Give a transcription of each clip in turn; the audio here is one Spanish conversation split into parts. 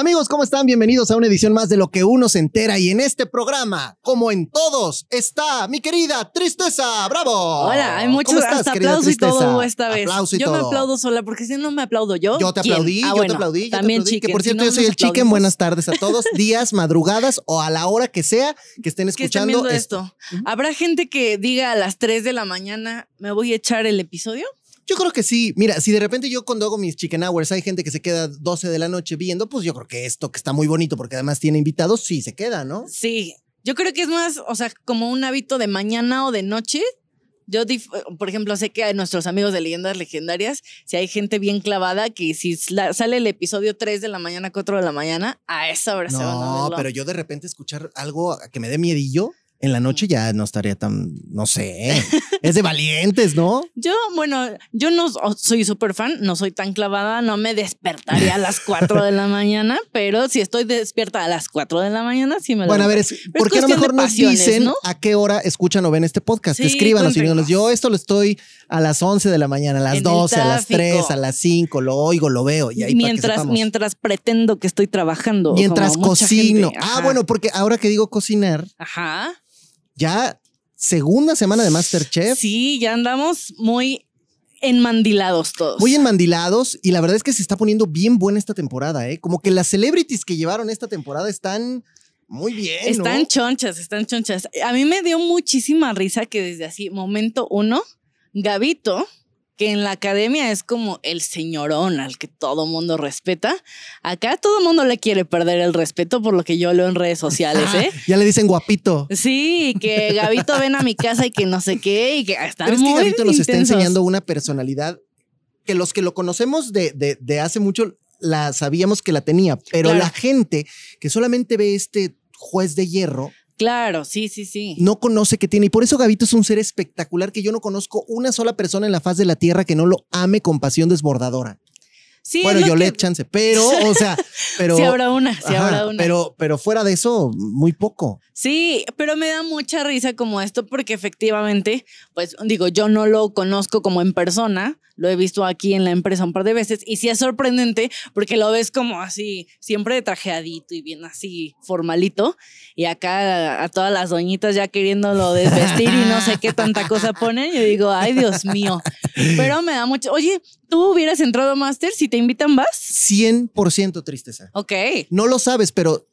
Amigos, ¿cómo están? Bienvenidos a una edición más de Lo que uno se entera. Y en este programa, como en todos, está mi querida Tristeza. ¡Bravo! Hola, hay muchos ¿Cómo estás, hasta aplauso y todo esta vez. Y yo me aplaudo sola porque si no me aplaudo yo. Yo te ¿quién? aplaudí, Ah, yo bueno, te aplaudí. yo te También aplaudí. chiquen, Que por si cierto, no yo soy el chicken. aplaudimos, Buenas tardes a todos. Días, madrugadas o a la hora que sea que estén que estén escuchando esto. esto. ¿Habrá gente que diga a las 3 de la mañana me voy a echar el episodio? Yo creo que sí. Mira, si de repente yo cuando hago mis chicken hours hay gente que se queda 12 de la noche viendo, pues yo creo que esto que está muy bonito porque además tiene invitados, sí se queda, ¿no? Sí. Yo creo que es más, o sea, como un hábito de mañana o de noche. Yo, por ejemplo, sé que a nuestros amigos de Leyendas Legendarias, si hay gente bien clavada que si sale el episodio 3 de la mañana, 4 de la mañana, a esa hora se van a No, pero yo de repente escuchar algo que me dé miedillo en la noche ya no estaría tan, no sé, es de valientes, ¿no? Yo, bueno, yo no soy súper fan, no soy tan clavada, no me despertaría a las 4 de la mañana, pero si estoy despierta a las 4 de la mañana, sí me Bueno, a ver, es, ¿por qué cuestión de mejor nos dicen ¿no? a qué hora escuchan o ven este podcast? Sí, Escríbanos y díganos, yo esto lo estoy a las 11 de la mañana, a las En el 12, a las 3, tráfico. a las 5, lo oigo, lo veo. Y ahí mientras, mientras pretendo que estoy trabajando. Mientras cocino. Ah, bueno, porque ahora que digo cocinar, Ajá. Ya segunda semana de Masterchef. Sí, ya andamos muy enmandilados todos. Muy enmandilados y la verdad es que se está poniendo bien buena esta temporada, ¿eh? Como que las celebrities que llevaron esta temporada están muy bien, ¿no? Están chonchas, están chonchas. A mí me dio muchísima risa que desde así, momento uno, Gavito, que en la academia es como el señorón al que todo mundo respeta, acá todo mundo le quiere perder el respeto por lo que yo leo en redes sociales, ¿eh? Ya le dicen guapito. Sí, que Gavito ven a mi casa y que no sé qué, y que están Pero es que Gabito nos está enseñando una personalidad que los que lo conocemos de, de- de hace mucho la sabíamos que la tenía, pero Claro. la gente que solamente ve este juez de hierro Claro, sí, sí, sí. no conoce que tiene. Y por eso Gavito es un ser espectacular que yo no conozco una sola persona en la faz de la tierra que no lo ame con pasión desbordadora. Sí, bueno, yo le que- chance, pero, o sea, pero. Sí habrá una, sí Ajá, habrá una. Pero, pero fuera de eso, muy poco. Sí, pero me da mucha risa como esto porque efectivamente, pues digo, yo no lo conozco como en persona, lo he visto aquí en la empresa un par de veces y sí es sorprendente porque lo ves como así, siempre trajeadito y bien así formalito y acá a, a todas las doñitas ya queriéndolo desvestir y no sé qué tanta cosa ponen, yo digo, ay Dios mío, pero me da mucho, oye, ¿tú hubieras entrado a Master si te invitan vas? 100% tristeza. Ok. No lo sabes, pero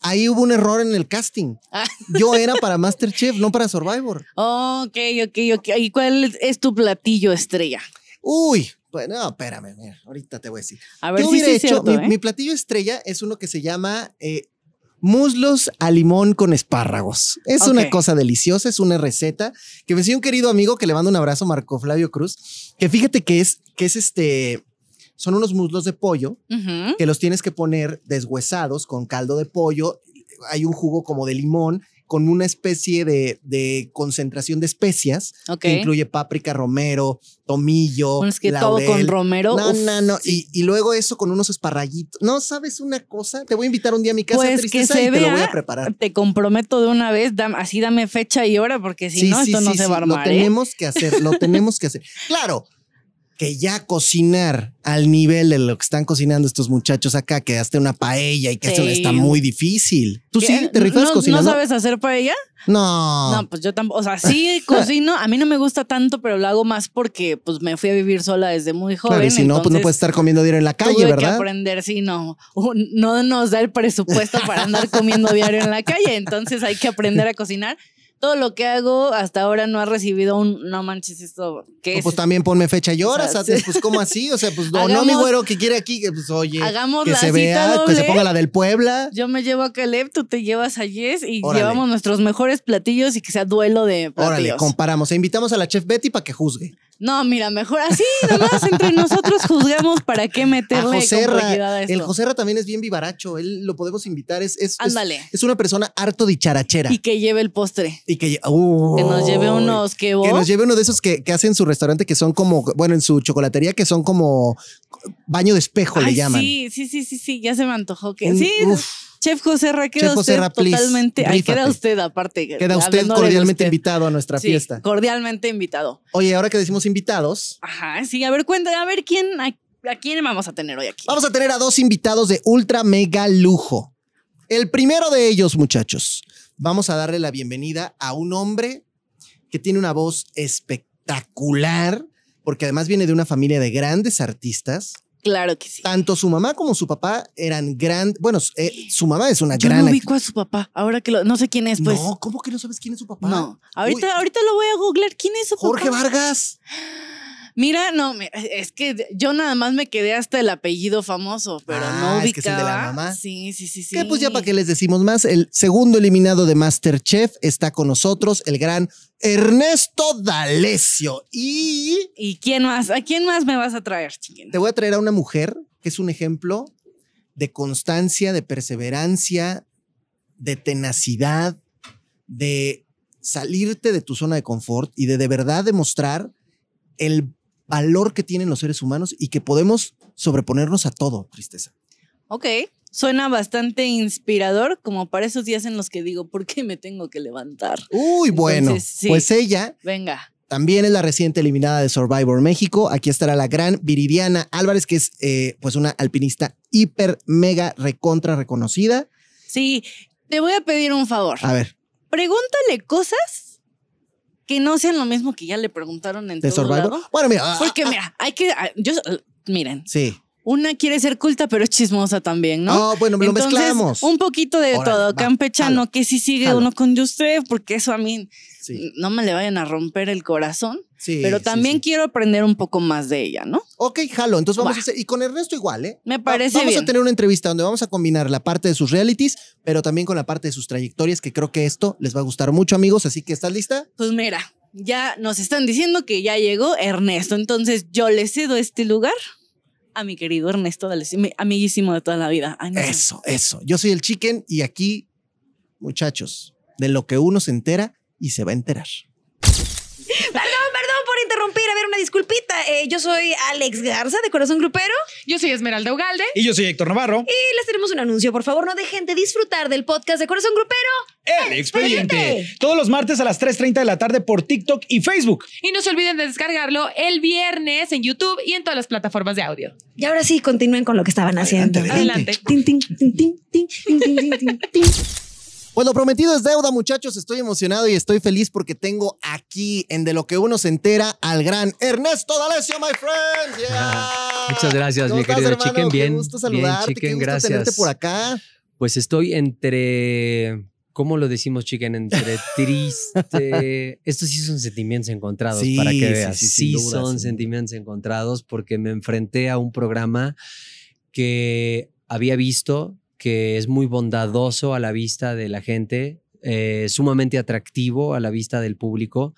ahí hubo un error en el casting. Ah. Yo era para Masterchef, no para Survivor. Ok, ok, ok. ¿Y cuál es tu platillo estrella? Uy, pues no, espérame, mira, ahorita te voy a decir. A ver Yo si hubiera hecho, cierto, mi, ¿eh? mi platillo estrella es uno que se llama eh, muslos a limón con espárragos. Es una cosa deliciosa, es una receta que me enseñó un querido amigo que le mando un abrazo, Marco Flavio Cruz, que fíjate que es, que es este, son unos muslos de pollo que los tienes que poner deshuesados con caldo de pollo. Hay un jugo como de limón con una especie de, de concentración de especias que incluye páprica, romero, tomillo, es que laurel. todo con romero. No, uf, no, no. sí. Y, y luego eso con unos esparraguitos. No, ¿sabes una cosa? Te voy a invitar un día a mi casa, Pues que tristeza, se y te lo voy vea. a preparar. Te comprometo de una vez, dam- así dame fecha y hora, porque si Sí, no, sí, esto no se va a armar. Lo ¿eh? tenemos que hacer, lo tenemos que hacer. Claro, que ya cocinar al nivel de lo que están cocinando estos muchachos acá, que hasta una paella y que eso Sí. está muy difícil. ¿Tú ¿Qué? sí te rifas ¿No, cocinando? ¿No sabes hacer paella? No. No, pues yo tampoco. O sea, sí cocino. A mí no me gusta tanto, pero lo hago más porque pues me fui a vivir sola desde muy joven. claro, y si no, pues no puedes estar comiendo diario en la calle, tuve que ¿verdad? aprender, sí, no. No nos da el presupuesto para andar comiendo diario en la calle. Entonces hay que aprender a cocinar. Todo lo que hago hasta ahora no ha recibido un no manches esto. ¿Qué No, es? pues también ponme fecha y horas, O sea, antes, sí. pues ¿cómo así? O sea, pues no, no Hagamos- mi güero que quiere aquí, que pues oye, Hagamos que la se vea, que se ponga la del Puebla. Yo me llevo a Caleb, tú te llevas a Jess y Órale. llevamos nuestros mejores platillos y que sea duelo de platillos. Órale, comparamos. E invitamos a la chef Betty para que juzgue. No, mira, mejor así, nomás entre nosotros juzgamos para qué A meterle Joserra. complejidad a esto. El Joserra también es bien vivaracho. Él lo podemos invitar. Es, es, es, Ándale. es una persona harto dicharachera. Y que lleve el postre. Y que, uy, Que nos lleve unos que Que nos lleve uno de esos que, que hacen en su restaurante que son como, bueno, en su chocolatería que son como baño de espejo, le llaman. Sí, sí, sí, sí, sí, ya se me antojó que. Un- sí, uf. Chef José Ra, queda Chef José please, totalmente. Ahí queda usted, aparte. Queda usted cordialmente usted. invitado a nuestra Sí, fiesta. Cordialmente invitado. Oye, ahora que decimos invitados, Ajá, sí, a ver, cuéntame, a ver quién, a, ¿A quién vamos a tener hoy aquí? Vamos a tener a dos invitados de ultra mega lujo. El primero de ellos, muchachos, vamos a darle la bienvenida a un hombre que tiene una voz espectacular, porque además viene de una familia de grandes artistas. Claro que sí. Tanto su mamá como su papá eran gran, bueno, eh, su mamá es una Yo gran no act- ubico a su papá. Ahora que lo, no sé quién es, pues. No, ¿cómo que no sabes quién es su papá? No. Ahorita, Uy, ahorita lo voy a googlear. ¿Quién es su Jorge papá? Vargas. Mira, no, es que yo nada más me quedé hasta el apellido famoso, pero Ah, no ubicaba. es que es el de la mamá. Sí, sí, sí, sí. Que pues ya para qué les decimos más, el segundo eliminado de Masterchef está con nosotros, el gran Ernesto D'Alessio. Y ¿Y quién más? ¿A quién más me vas a traer, chiquín? te voy a traer a una mujer que es un ejemplo de constancia, de perseverancia, de tenacidad, de salirte de tu zona de confort y de de verdad demostrar el valor que tienen los seres humanos y que podemos sobreponernos a todo, tristeza. Ok. Suena bastante inspirador, como para esos días en los que digo, ¿por qué me tengo que levantar? Uy, bueno, Entonces, sí. pues ella Venga. También es la reciente eliminada de Survivor México. Aquí estará la gran Viridiana Álvarez, que es eh, pues una alpinista hiper, mega, recontra reconocida. Sí, te voy a pedir un favor. A ver, Pregúntale cosas que no sean lo mismo que ya le preguntaron en de todo Survivor. lado. Bueno, mira. ah, Porque ah, mira, hay que, ah, yo, miren, sí. Una quiere ser culta pero es chismosa también, ¿no? No, bueno, lo Entonces, mezclamos. Un poquito de Órale, todo. va, Campechano, jalo, que si sigue jalo. uno con usted, porque eso a mí Sí, no me le vayan a romper el corazón. sí, pero también sí. quiero aprender un poco más de ella, ¿no? Ok, jalo. Entonces vamos Va. a hacer. Y con Ernesto igual, ¿eh? Me Va- parece Vamos bien. a tener una entrevista donde vamos a combinar la parte de sus realities, pero también con la parte de sus trayectorias, que creo que esto les va a gustar mucho, amigos. Así que, ¿estás lista? Pues mira, ya nos están diciendo que ya llegó Ernesto, entonces yo le cedo este lugar a mi querido Ernesto, D'Alessio, mi amiguísimo de toda la vida. Eso, eso. Yo soy el chicken y aquí, muchachos, de lo que uno se entera y se va a enterar. Disculpita. Eh, yo soy Alex Garza de Corazón Grupero Yo soy Esmeralda Ugalde. Y yo soy Héctor Navarro. y les tenemos un anuncio. Por favor, no dejen de disfrutar del podcast de Corazón Grupero. El expediente. Expediente. Todos los martes a las 3.30 de la tarde por TikTok y Facebook. Y no se olviden de descargarlo el viernes en YouTube y en todas las plataformas de audio. Y ahora sí, continúen con lo que estaban haciendo. Adelante, Adelante. Tin, tin, tin, Pues lo prometido es deuda, muchachos. Estoy emocionado y estoy feliz porque tengo aquí en De lo que uno se entera al gran Ernesto D'Alessio, my friend. Yeah. Muchas gracias, ¿Cómo mi estás, querido hermano? Chicken. Bien, Qué gusto bien, saludarte, qué Chicken, gusto tenerte gracias. por acá. Pues estoy entre, ¿cómo lo decimos, Chicken? Entre triste. Estos sí son sentimientos encontrados, Sí, para que veas. sí, Sí, sin duda, son sentimientos encontrados porque me enfrenté a un programa que había visto que es muy bondadoso a la vista de la gente, eh, sumamente atractivo a la vista del público.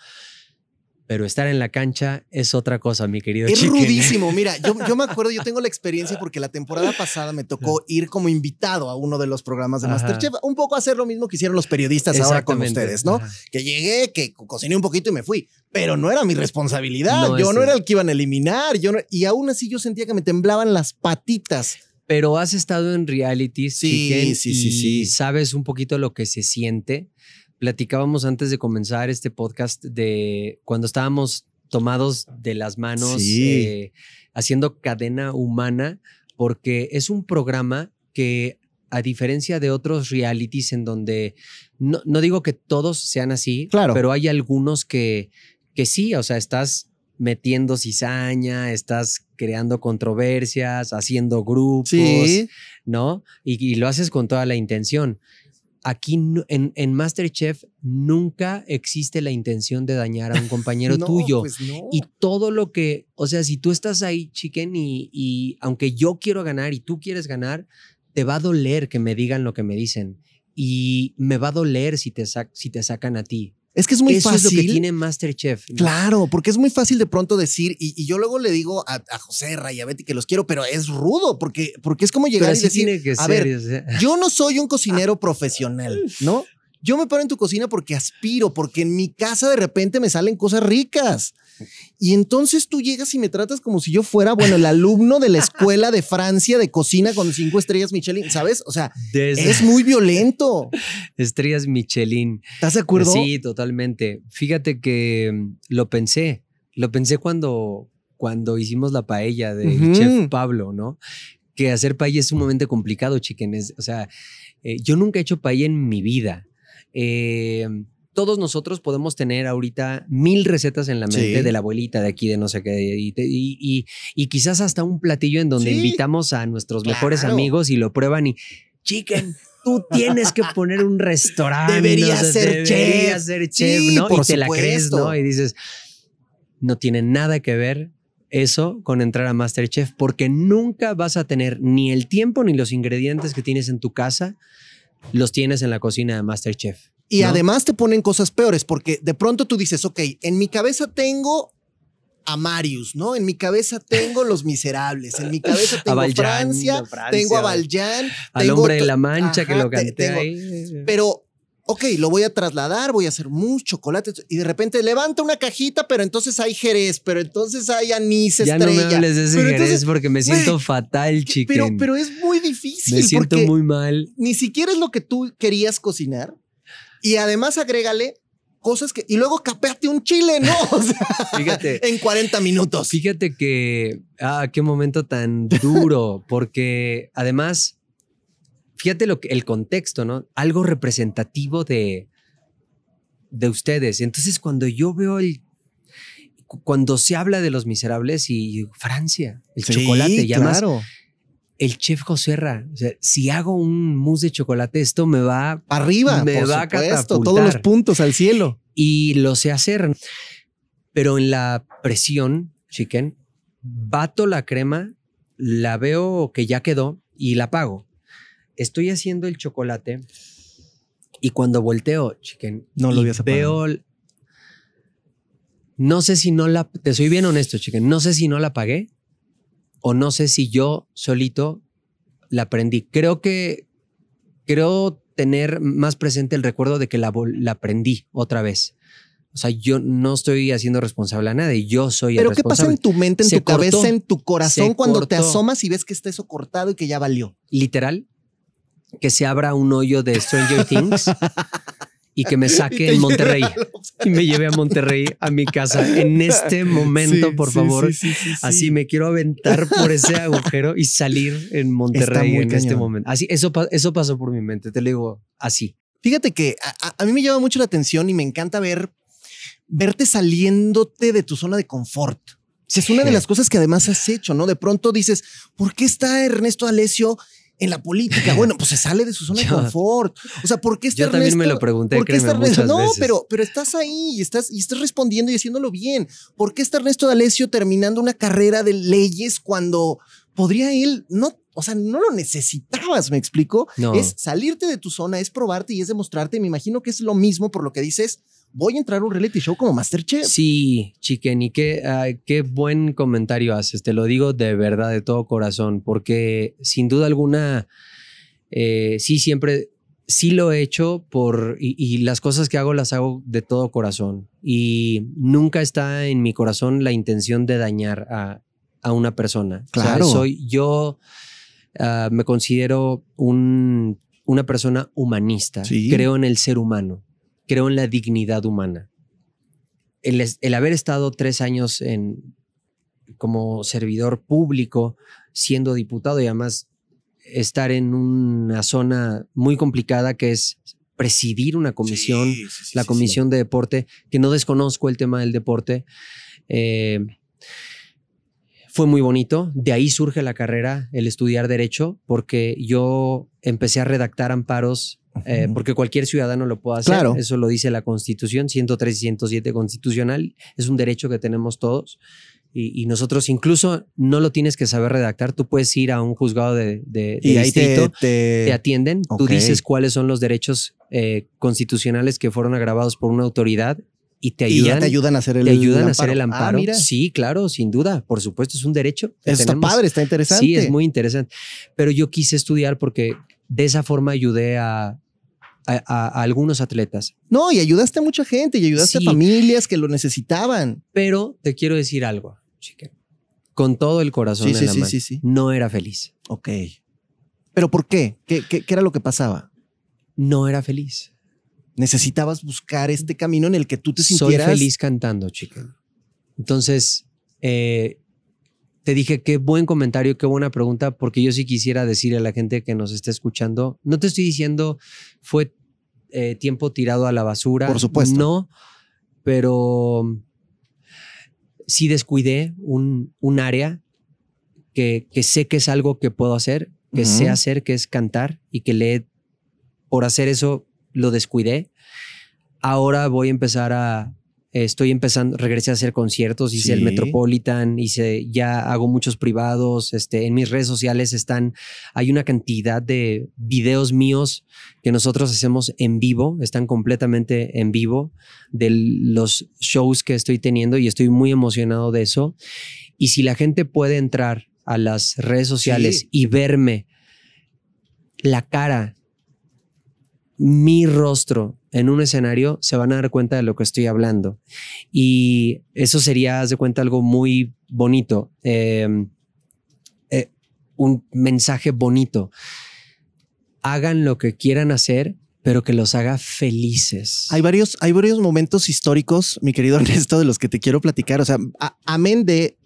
Pero estar en la cancha es otra cosa, mi querido Es Chicken. rudísimo. Mira, yo, yo me acuerdo, yo tengo la experiencia porque la temporada pasada me tocó ir como invitado a uno de los programas de Ajá. Masterchef. Un poco hacer lo mismo que hicieron los periodistas ahora con ustedes, ¿no? Ajá. Que llegué, que co- cociné un poquito y me fui. Pero no era mi responsabilidad. No, yo no era el que iban a eliminar. Yo no- y aún así yo sentía que me temblaban las patitas. Pero has estado en reality, Sí, Chicken, sí, sí, y sí. sabes un poquito lo que se siente. Platicábamos antes de comenzar este podcast de cuando estábamos tomados de las manos, Sí. eh, haciendo cadena humana, porque es un programa que, a diferencia de otros realities en donde, no, no digo que todos sean así, Claro. pero hay algunos que, que sí, o sea, estás metiendo cizaña, estás creando controversias, haciendo grupos, Sí. ¿no? Y, y lo haces con toda la intención. Aquí en, en Masterchef nunca existe la intención de dañar a un compañero No, tuyo. pues no. Y todo lo que, o sea, si tú estás ahí, chicken, y, y aunque yo quiero ganar y tú quieres ganar, te va a doler que me digan lo que me dicen. Y me va a doler si te, sac- si te sacan a ti. Es que es muy Eso fácil. es lo que tiene Masterchef. ¿no? Claro, porque es muy fácil de pronto decir, y, y yo luego le digo a, a José y a Betty que los quiero, pero es rudo, porque, porque es como llegar y decir, tiene que a ser. ver, o sea, yo no soy un cocinero profesional, ¿no? Yo me paro en tu cocina porque aspiro, porque en mi casa de repente me salen cosas ricas. Y entonces tú llegas y me tratas como si yo fuera, bueno, el alumno de la escuela de Francia de cocina con cinco estrellas Michelin, ¿sabes? O sea, desde es muy violento. estrellas Michelin. ¿Estás de acuerdo? Sí, totalmente. Fíjate que mm, lo pensé. Lo pensé cuando, cuando hicimos la paella Ujú. chef Pablo, ¿no? Que hacer paella es sumamente complicado, chiquenes. O sea, eh, yo nunca he hecho paella en mi vida. Eh, todos nosotros podemos tener ahorita mil recetas en la mente Sí. de la abuelita de aquí, de no sé qué, y, te- y- y- y quizás hasta un platillo en donde Sí. invitamos a nuestros mejores amigos y lo prueban y, chicken, tú tienes que poner un restaurante. Deberías no sé, ser chef. ser chef, Sí, ¿no? por y te la crees. ¿no? Y dices, no tiene nada que ver eso con entrar a Masterchef porque nunca vas a tener ni el tiempo ni los ingredientes que tienes en tu casa los tienes en la cocina de Masterchef. Y ¿no? además te ponen cosas peores porque de pronto tú dices, ok, en mi cabeza tengo a Marius, ¿no? En mi cabeza tengo Los Miserables, en mi cabeza A tengo Valjean, Francia, a Francia, tengo a a- Valjean, al tengo hombre de la mancha que lo canté tengo- ahí. Pero, ok, lo voy a trasladar, voy a hacer muchos chocolates y de repente levanta una cajita, pero entonces hay Jerez, pero entonces hay anís ya estrella. no me hables de ese Pero Jerez entonces, porque me siento fatal, chicken. Pero, pero es muy difícil me siento porque muy mal. ni siquiera es lo que tú querías cocinar y además agrégale cosas que y luego capéate un chile, ¿no? O sea, Fíjate. en 40 minutos. Fíjate que, ah, qué momento tan duro, porque además, fíjate lo que, el contexto, ¿no? Algo representativo de, de ustedes. Entonces, cuando yo veo el, cu- cuando se habla de los miserables y Francia, el Sí, chocolate, y además claro. el chef o sea, si hago un mousse de chocolate, esto me va Arriba, me por va a supuesto, todos catapultar. los puntos al cielo. y lo sé hacer. Pero en la presión, chicken, bato la crema, la veo que ya quedó y la apago. Estoy haciendo el chocolate y cuando volteo, chicken, No lo veo. No sé si no la. Te soy bien honesto, chicken. No sé si no la apagué o no sé si yo solito la aprendí. Creo que. Creo tener más presente el recuerdo de que la, la aprendí otra vez. O sea, yo no estoy haciendo responsable a nadie. Yo soy Pero el ¿qué pasa responsable. en tu mente, en Se tu cabeza, cortó. en tu corazón cuando te cortó. asomas y ves que está eso cortado y que ya valió? literal que se abra un hoyo de Stranger Things y que me saque en Monterrey y me lleve a Monterrey a mi casa en este momento, Sí, por sí, favor. sí, sí, sí, sí. Así me quiero aventar por ese agujero y salir en Monterrey en este momento. Así, eso, eso pasó por mi mente, te lo digo así. Fíjate que a, mí me llama mucho la atención y me encanta ver verte saliéndote de tu zona de confort. Es una de las cosas que además has hecho, ¿no? De pronto dices, ¿por qué está Ernesto Alesio en la política? Bueno, pues se sale de su zona de confort. O sea, ¿por qué está Yo también me lo pregunté, ¿Por qué está Ernesto? No, veces. pero, pero estás ahí y estás, y estás respondiendo y haciéndolo bien. ¿Por qué está Ernesto D'Alessio terminando una carrera de leyes cuando podría él no, o sea, no lo necesitabas, me explico? No. Es salirte de tu zona, es probarte y es demostrarte. Me imagino que es lo mismo por lo que dices, voy a entrar a un reality show como Masterchef. Sí, chiquen, y qué, qué buen comentario haces. Te lo digo de verdad, de todo corazón, porque sin duda alguna, eh, sí, siempre, sí lo he hecho por, y, y las cosas que hago las hago de todo corazón. Y nunca está en mi corazón la intención de dañar a, a una persona. O sea, Claro. soy yo, ah, me considero un, una persona humanista. Sí. Creo en el ser humano, creo en la dignidad humana el, el haber estado tres años en, como servidor público, siendo diputado y además estar en una zona muy complicada que es presidir una comisión, Sí, sí, sí, la comisión de deporte, que no desconozco el tema del deporte. eh, fue muy bonito. De ahí surge la carrera, el estudiar derecho, porque yo empecé a redactar amparos, eh, porque cualquier ciudadano lo puede hacer. Claro. Eso lo dice la Constitución, 103 y 107 constitucional. Es un derecho que tenemos todos. Y, y nosotros incluso no lo tienes que saber redactar. Tú puedes ir a un juzgado de, de, de Y ahí te, te- te atienden, tú ok. dices cuáles son los derechos eh, constitucionales que fueron agravados por una autoridad y te y ayudan, ya te ayudan a hacer el te ayudan a hacer el Ah, amparo. mira. sí, claro, sin duda, por supuesto, es un derecho. Eso está tenemos. padre, está interesante. Sí, es muy interesante. Pero yo quise estudiar porque de esa forma ayudé a, a- a- a algunos atletas. No, y ayudaste a mucha gente y ayudaste Sí. a familias que lo necesitaban. Pero te quiero decir algo, chica. Con todo el corazón Sí, en sí, la sí, mano. sí, sí. No era feliz. Ok. ¿Pero por qué? ¿Qué, qué, qué era lo que pasaba? No era feliz. Necesitabas buscar este camino en el que tú te Soy sintieras feliz cantando, chica. Entonces, eh, te dije qué buen comentario, qué buena pregunta, porque yo sí quisiera decirle a la gente que nos está escuchando, no te estoy diciendo fue eh, tiempo tirado a la basura. Por supuesto. No, pero sí descuidé un, un área que, que sé que es algo que puedo hacer, que sé hacer, que es cantar y que le, por hacer eso lo descuidé. Ahora voy a empezar a, estoy empezando, regresé a hacer conciertos, hice el. Metropolitan, hice, ya hago muchos privados, este, en mis redes sociales están, hay una cantidad de videos míos que nosotros hacemos en vivo, están completamente en vivo de los shows que estoy teniendo y estoy muy emocionado de eso. Y si la gente puede entrar a las redes sociales Sí. y verme la cara, mi rostro en un escenario, se van a dar cuenta de lo que estoy hablando. Y eso sería, haz de cuenta, algo muy bonito. eh, eh, un mensaje bonito. Hagan lo que quieran hacer, pero que los haga felices. Hay varios, hay varios momentos históricos, mi querido Ernesto, de los que te quiero platicar. O sea, amén de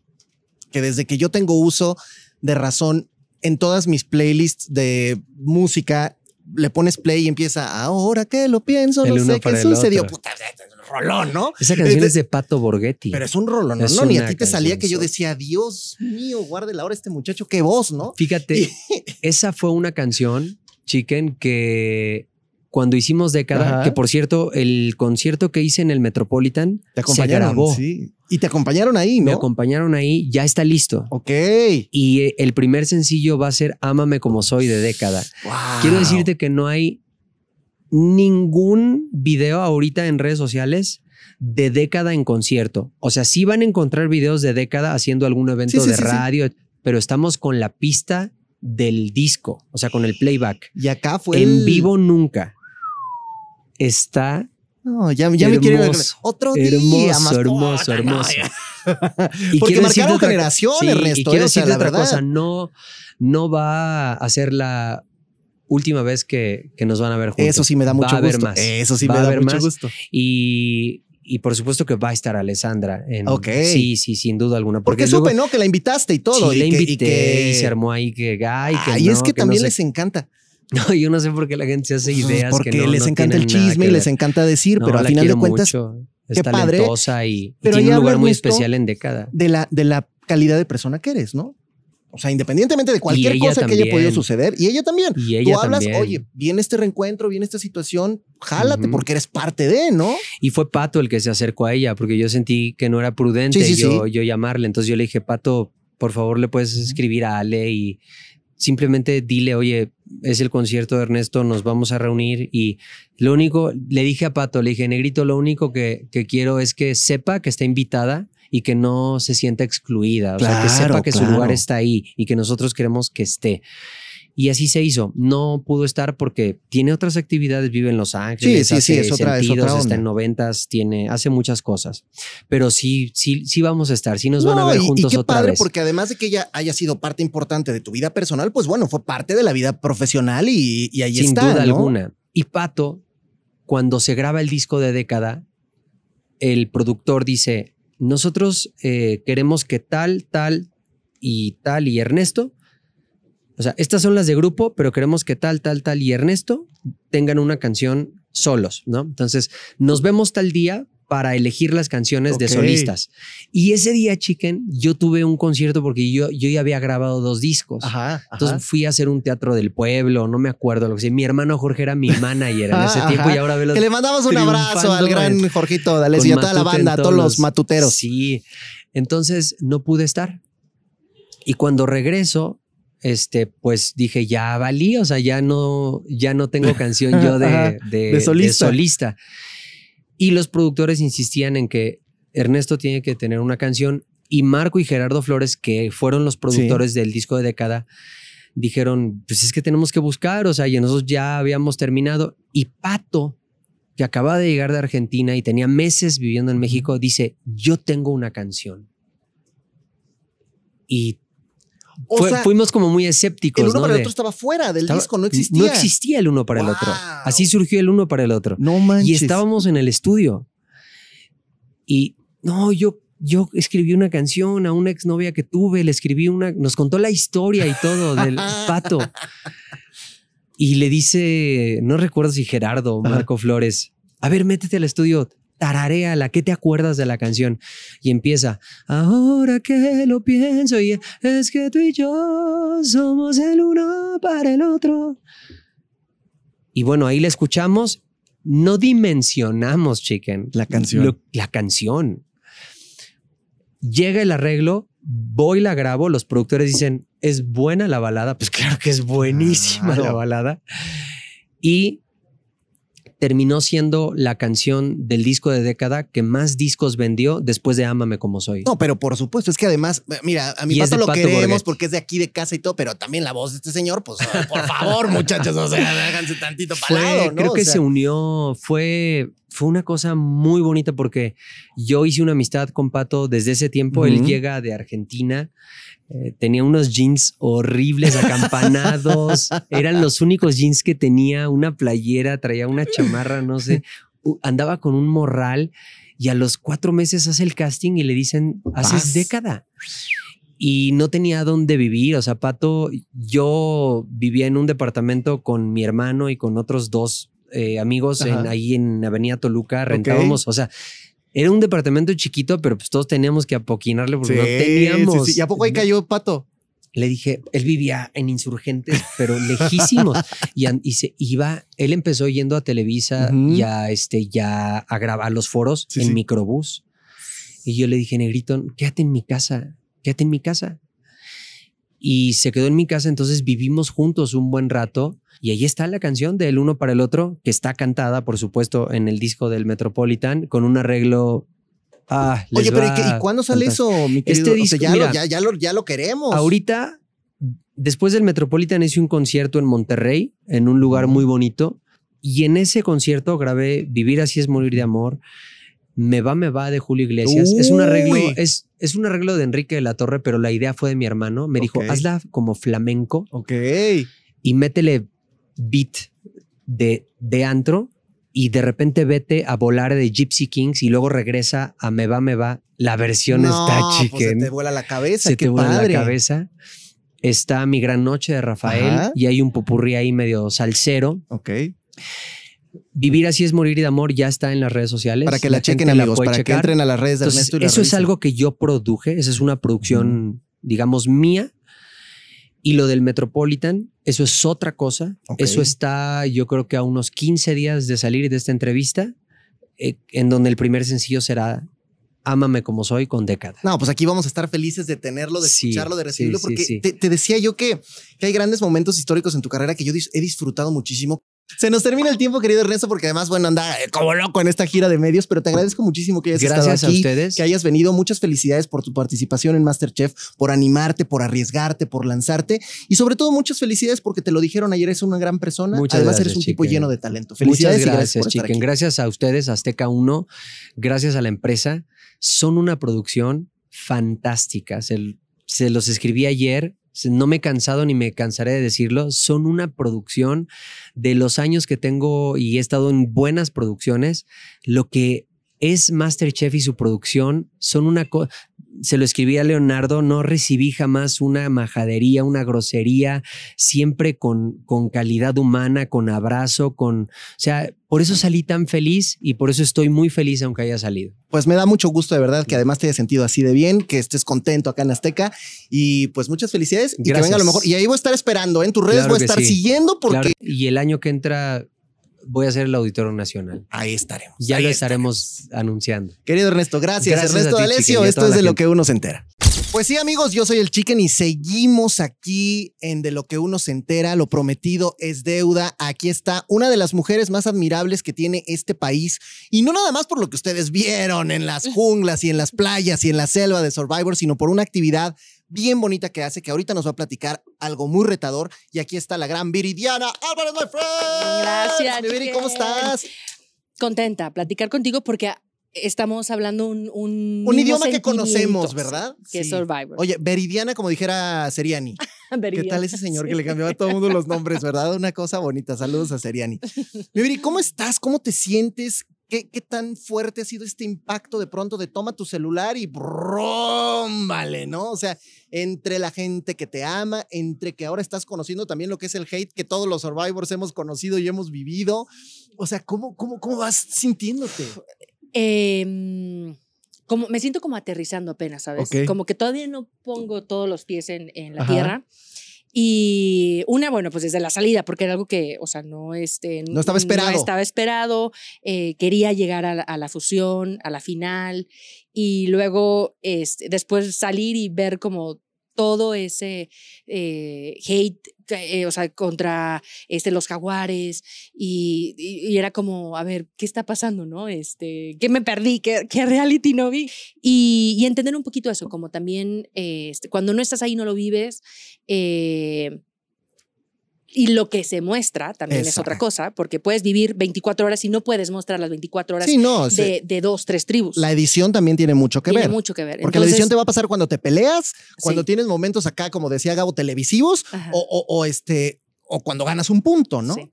que desde que yo tengo uso de razón en todas mis playlists de música, le pones play y empieza, ahora que lo pienso, El no sé qué sucedió. Puta, rolón, ¿no? Esa canción es de Pato Borghetti. Pero es un rolón, ¿no? Ni a ti te salía que yo decía, Dios mío, guárdela ahora este muchacho, qué voz, ¿no? Fíjate, esa fue una canción, Chicken, que cuando hicimos década, Ajá. que por cierto, el concierto que hice en el Metropolitan Te se acompañaron. grabó. sí. Y te acompañaron ahí, Me ¿no? acompañaron ahí, ya está listo. ok. Y eh, el primer sencillo va a ser Ámame como soy de década. Wow. Quiero decirte que no hay ningún video ahorita en redes sociales de década en concierto. O sea, sí van a encontrar videos de década haciendo algún evento Sí, sí, de radio, pero estamos con la pista del disco, o sea, con el playback. Y acá fue en el- vivo nunca. Está No, ya, ya me quiero a- Hermoso, Otro día. hermoso, más hermoso, hermoso. Y Porque marcaron otra- generación, Sí, Ernesto, Y quiero eh, o sea, decirte la otra verdad. cosa, no, no va a ser la última vez que, que nos van a ver juntos. Eso sí me da Va mucho a haber gusto. más. Eso sí Va me a da mucho más. gusto. Y, y por supuesto que va a estar Alessandra. En, Ok. Sí, sí, sin duda alguna. Porque, luego- supe, ¿no? Que la invitaste y todo. Sí, y la que- invité y, se armó ahí que, ay, que Ay, no, es que, también sé- les encanta. No, yo no sé por qué la gente se hace ideas Porque que no, les no encanta el chisme y les encanta decir, No, pero al final de cuentas, mucho. Es qué padre. talentosa y, y Pero tiene un lugar muy especial en década. de la, de la calidad de persona que eres, ¿no? O sea, independientemente de cualquier cosa que haya podido suceder, y ella también. Y ella Tú hablas, también. oye, viene este reencuentro, viene esta situación, jálate porque eres parte de, ¿no? Y fue Pato el que se acercó a ella, porque yo sentí que no era prudente Sí, sí, yo, sí. yo llamarle. Entonces yo le dije, Pato, por favor le puedes escribir a Ale y simplemente dile, oye, es el concierto de Ernesto, nos vamos a reunir. Y lo único, le dije a Pato, le dije, Negrito, lo único que, que quiero es que sepa que está invitada y que no se sienta excluida. O sea, que sepa que su lugar está ahí y que nosotros queremos que esté. Y así se hizo. No pudo estar porque tiene otras actividades, vive en Los Ángeles, sí, sí, hace es otra- es sentidos, otra está en noventas, tiene, hace muchas cosas. Pero sí, sí, sí vamos a estar, sí nos van a No, ver y- juntos y qué otra padre, vez. porque además de que ella haya sido parte importante de tu vida personal, pues bueno, fue parte de la vida profesional y, y ahí Sin está. duda ¿no? alguna. Y Pato, cuando se graba el disco de década, el productor dice, nosotros eh, queremos que tal, tal y tal y Ernesto, o sea, estas son las de grupo, pero queremos que tal, tal, tal y Ernesto tengan una canción solos, ¿no? Entonces, nos vemos tal día para elegir las canciones de solistas. Y ese día, Chicken, yo tuve un concierto porque yo, yo ya había grabado dos discos. Ajá. ajá. Entonces fui a hacer un teatro del pueblo, no me acuerdo lo que sea. Mi hermano Jorge era mi manager en ese Ajá, tiempo y ahora ve los que le mandamos un abrazo al gran Jorgito D'Alessio y a toda la banda, a todos los matuteros. Sí. Entonces no pude estar. Y cuando regreso, este, pues dije, ya valí, o sea, ya no, ya no tengo canción yo de, de- de solista. de solista. Y los productores insistían en que Ernesto tiene que tener una canción y Marco y Gerardo Flores, que fueron los productores del disco de década, dijeron, pues es que tenemos que buscar, o sea, y nosotros ya habíamos terminado. Y Pato, que acaba de llegar de Argentina y tenía meses viviendo en México, dice, yo tengo una canción. Y O fue- sea, fuimos como muy escépticos. el uno ¿no? para el otro estaba fuera del estaba- disco, no existía. No existía el uno para el otro. Así surgió el uno para el otro. No manches. Y estábamos en el estudio. Y no, yo, yo escribí una canción a una exnovia que tuve, le escribí una, nos contó la historia y todo del pato. Y le dice, no recuerdo si Gerardo o Marco Flores, a ver, métete al estudio, tararéala, ¿qué te acuerdas de la canción? Y empieza, ahora que lo pienso, y es que tú y yo somos el uno para el otro. Y bueno, ahí la escuchamos, no dimensionamos, chicken. La canción. Lo- la canción. Llega el arreglo, voy, la grabo, los productores dicen, ¿es buena la balada? Pues claro que es buenísima la balada. Y terminó siendo la canción del disco de década que más discos vendió después de Ámame como soy. No, pero por supuesto, es que además, mira, a mi pato lo Pato queremos Borghetti. porque es de aquí de casa y todo, pero también la voz de este señor, pues por favor, muchachos, o sea, háganse tantito ¿no? creo O que sea, se unió, fue, fue una cosa muy bonita porque yo hice una amistad con Pato desde ese tiempo. Él llega de Argentina, eh, tenía unos jeans horribles, acampanados. Eran los únicos jeans que tenía, una playera, traía una chamarra, no sé. Andaba con un morral y a los cuatro meses hace el casting y le dicen, haces década. Y no tenía dónde vivir. O sea, Pato, yo vivía en un departamento con mi hermano y con otros dos eh, amigos en, ahí en Avenida Toluca. Rentábamos, o sea, era un departamento chiquito, pero pues todos teníamos que apoquinarle porque no sí, teníamos. sí, sí. ¿Y a poco ahí cayó pato? Le dije, él vivía en insurgentes, pero lejísimos. y, y se iba, él empezó yendo a Televisa Ujú. y a, este, ya a grabar los foros en microbús. Y yo le dije, Negrito, quédate en mi casa, quédate en mi casa. Y se quedó en mi casa, entonces vivimos juntos un buen rato. Y ahí está la canción de El Uno para el Otro, que está cantada, por supuesto, en el disco del Metropolitan, con un arreglo. Ah, Oye, pero ¿y, va qué- y cuándo sale fantástico. eso, mi Este querido? O sea, disco, ya, mira, lo, ya, ya, lo, ya lo queremos. Ahorita, después del Metropolitan, hice un concierto en Monterrey, en un lugar muy bonito. Y en ese concierto grabé Vivir así es morir de amor. Me va, me va de Julio Iglesias. Es un arreglo, es, es un arreglo de Enrique de la Torre, pero la idea fue de mi hermano. Me dijo, Ok. hazla como flamenco Ok. y métele beat de, de antro y de repente vete a volar de Gypsy Kings y luego regresa a Me va, me va. La versión No, está pues se te vuela la cabeza. se qué te vuela la cabeza. Está Mi Gran Noche de Rafael Ajá. y hay un popurrí ahí medio salsero. Ok. Vivir así es morir de amor ya está en las redes sociales. Para que la, chequen, amigos, para que entren a las redes de Entonces, Ernesto y la eso es algo que yo produje. Esa es una producción, digamos, mía. Y lo del Metropolitan, eso es otra cosa. Eso está, yo creo que a unos 15 días de salir de esta entrevista, eh, en donde el primer sencillo será Ámame como soy con década. No, pues aquí vamos a estar felices de tenerlo, de Sí, escucharlo, de recibirlo, sí, porque sí. Te, te decía yo que, que hay grandes momentos históricos en tu carrera que yo he disfrutado muchísimo. Se nos termina el tiempo, querido Ernesto, porque además, bueno, anda eh, como loco en esta gira de medios, pero te agradezco muchísimo que hayas Gracias estado a aquí, ustedes. que hayas venido. Muchas felicidades por tu participación en Masterchef, por animarte, por arriesgarte, por lanzarte y sobre todo muchas felicidades porque te lo dijeron ayer, eres una gran persona. Muchas además, gracias, eres un tipo lleno de talento. Felicidades Muchas y gracias gracias, por estar Chicken. aquí. Gracias a ustedes, Azteca 1. Gracias a la empresa. Son una producción fantástica. Se, se los escribí ayer. No me he cansado ni me cansaré de decirlo. Son una producción de los años que tengo y he estado en buenas producciones. Lo que es Masterchef y su producción son una cosa. Se lo escribí a Leonardo, no recibí jamás una majadería, una grosería, siempre con, con calidad humana, con abrazo, con... O sea, por eso salí tan feliz y por eso estoy muy feliz aunque haya salido. Pues me da mucho gusto de verdad que además te hayas sentido así de bien, que estés contento acá en Azteca y pues muchas felicidades y que venga lo mejor. Y ahí voy a estar esperando, ¿eh? en tus redes Claro voy a estar sí. siguiendo porque Claro, y el año que entra voy a ser el Auditorio Nacional. ahí estaremos. Ya ahí lo estaremos. estaremos anunciando. Querido Ernesto, gracias. Gracias Ernesto ti, D'Alessio, esto es de lo que uno se entera. Pues sí, amigos, yo soy el Chicken y seguimos aquí en De lo que uno se entera. Lo prometido es deuda. Aquí está una de las mujeres más admirables que tiene este país. Y no nada más por lo que ustedes vieron en las junglas y en las playas y en la selva de Survivor, sino por una actividad bien bonita que hace, que ahorita nos va a platicar algo muy retador. Y aquí está la gran Viridiana Álvarez, my friend. Gracias, Mi Viri, ¿cómo estás? Contenta, platicar contigo porque estamos hablando un un, Un idioma que conocemos, ¿verdad? Que es Sí. Survivor. Oye, Veridiana, como dijera Seriani. ¿Qué tal ese señor que le cambiaba a todo el mundo los nombres, verdad? Una cosa bonita. Saludos a Seriani. Viri, ¿cómo estás? ¿Cómo te sientes? ¿Qué, ¿Qué tan fuerte ha sido este impacto de pronto de toma tu celular y vale, ¿no? O sea, entre la gente que te ama, entre que ahora estás conociendo también lo que es el hate que todos los survivors hemos conocido y hemos vivido. O sea, ¿cómo, cómo, cómo vas sintiéndote? Em, como, me siento como aterrizando apenas, ¿sabes? Como que todavía no pongo todos los pies en, en la Ajá. tierra. Y una, bueno, pues desde la salida, porque era algo que, o sea, no, este, No estaba esperado. No estaba esperado. eh, quería llegar a la, a la fusión, a la final, y luego este, después salir y ver como todo ese eh, hate, eh, o sea, contra este, los jaguares, y, era como, a ver, ¿qué está pasando, no? Este, ¿Qué me perdí? ¿Qué, reality no vi? Y, entender un poquito eso, como también este, cuando no estás ahí no lo vives. eh, y lo que se muestra también es otra cosa, porque puedes vivir 24 horas y no puedes mostrar las 24 horas Sí, no, se- de, de dos, tres tribus. la edición también tiene mucho que Tiene ver. mucho que ver. Porque la edición te va a pasar cuando te peleas, cuando Sí. tienes momentos acá, como decía Gabo, televisivos, o, o- o este, o cuando ganas un punto, ¿no? Sí.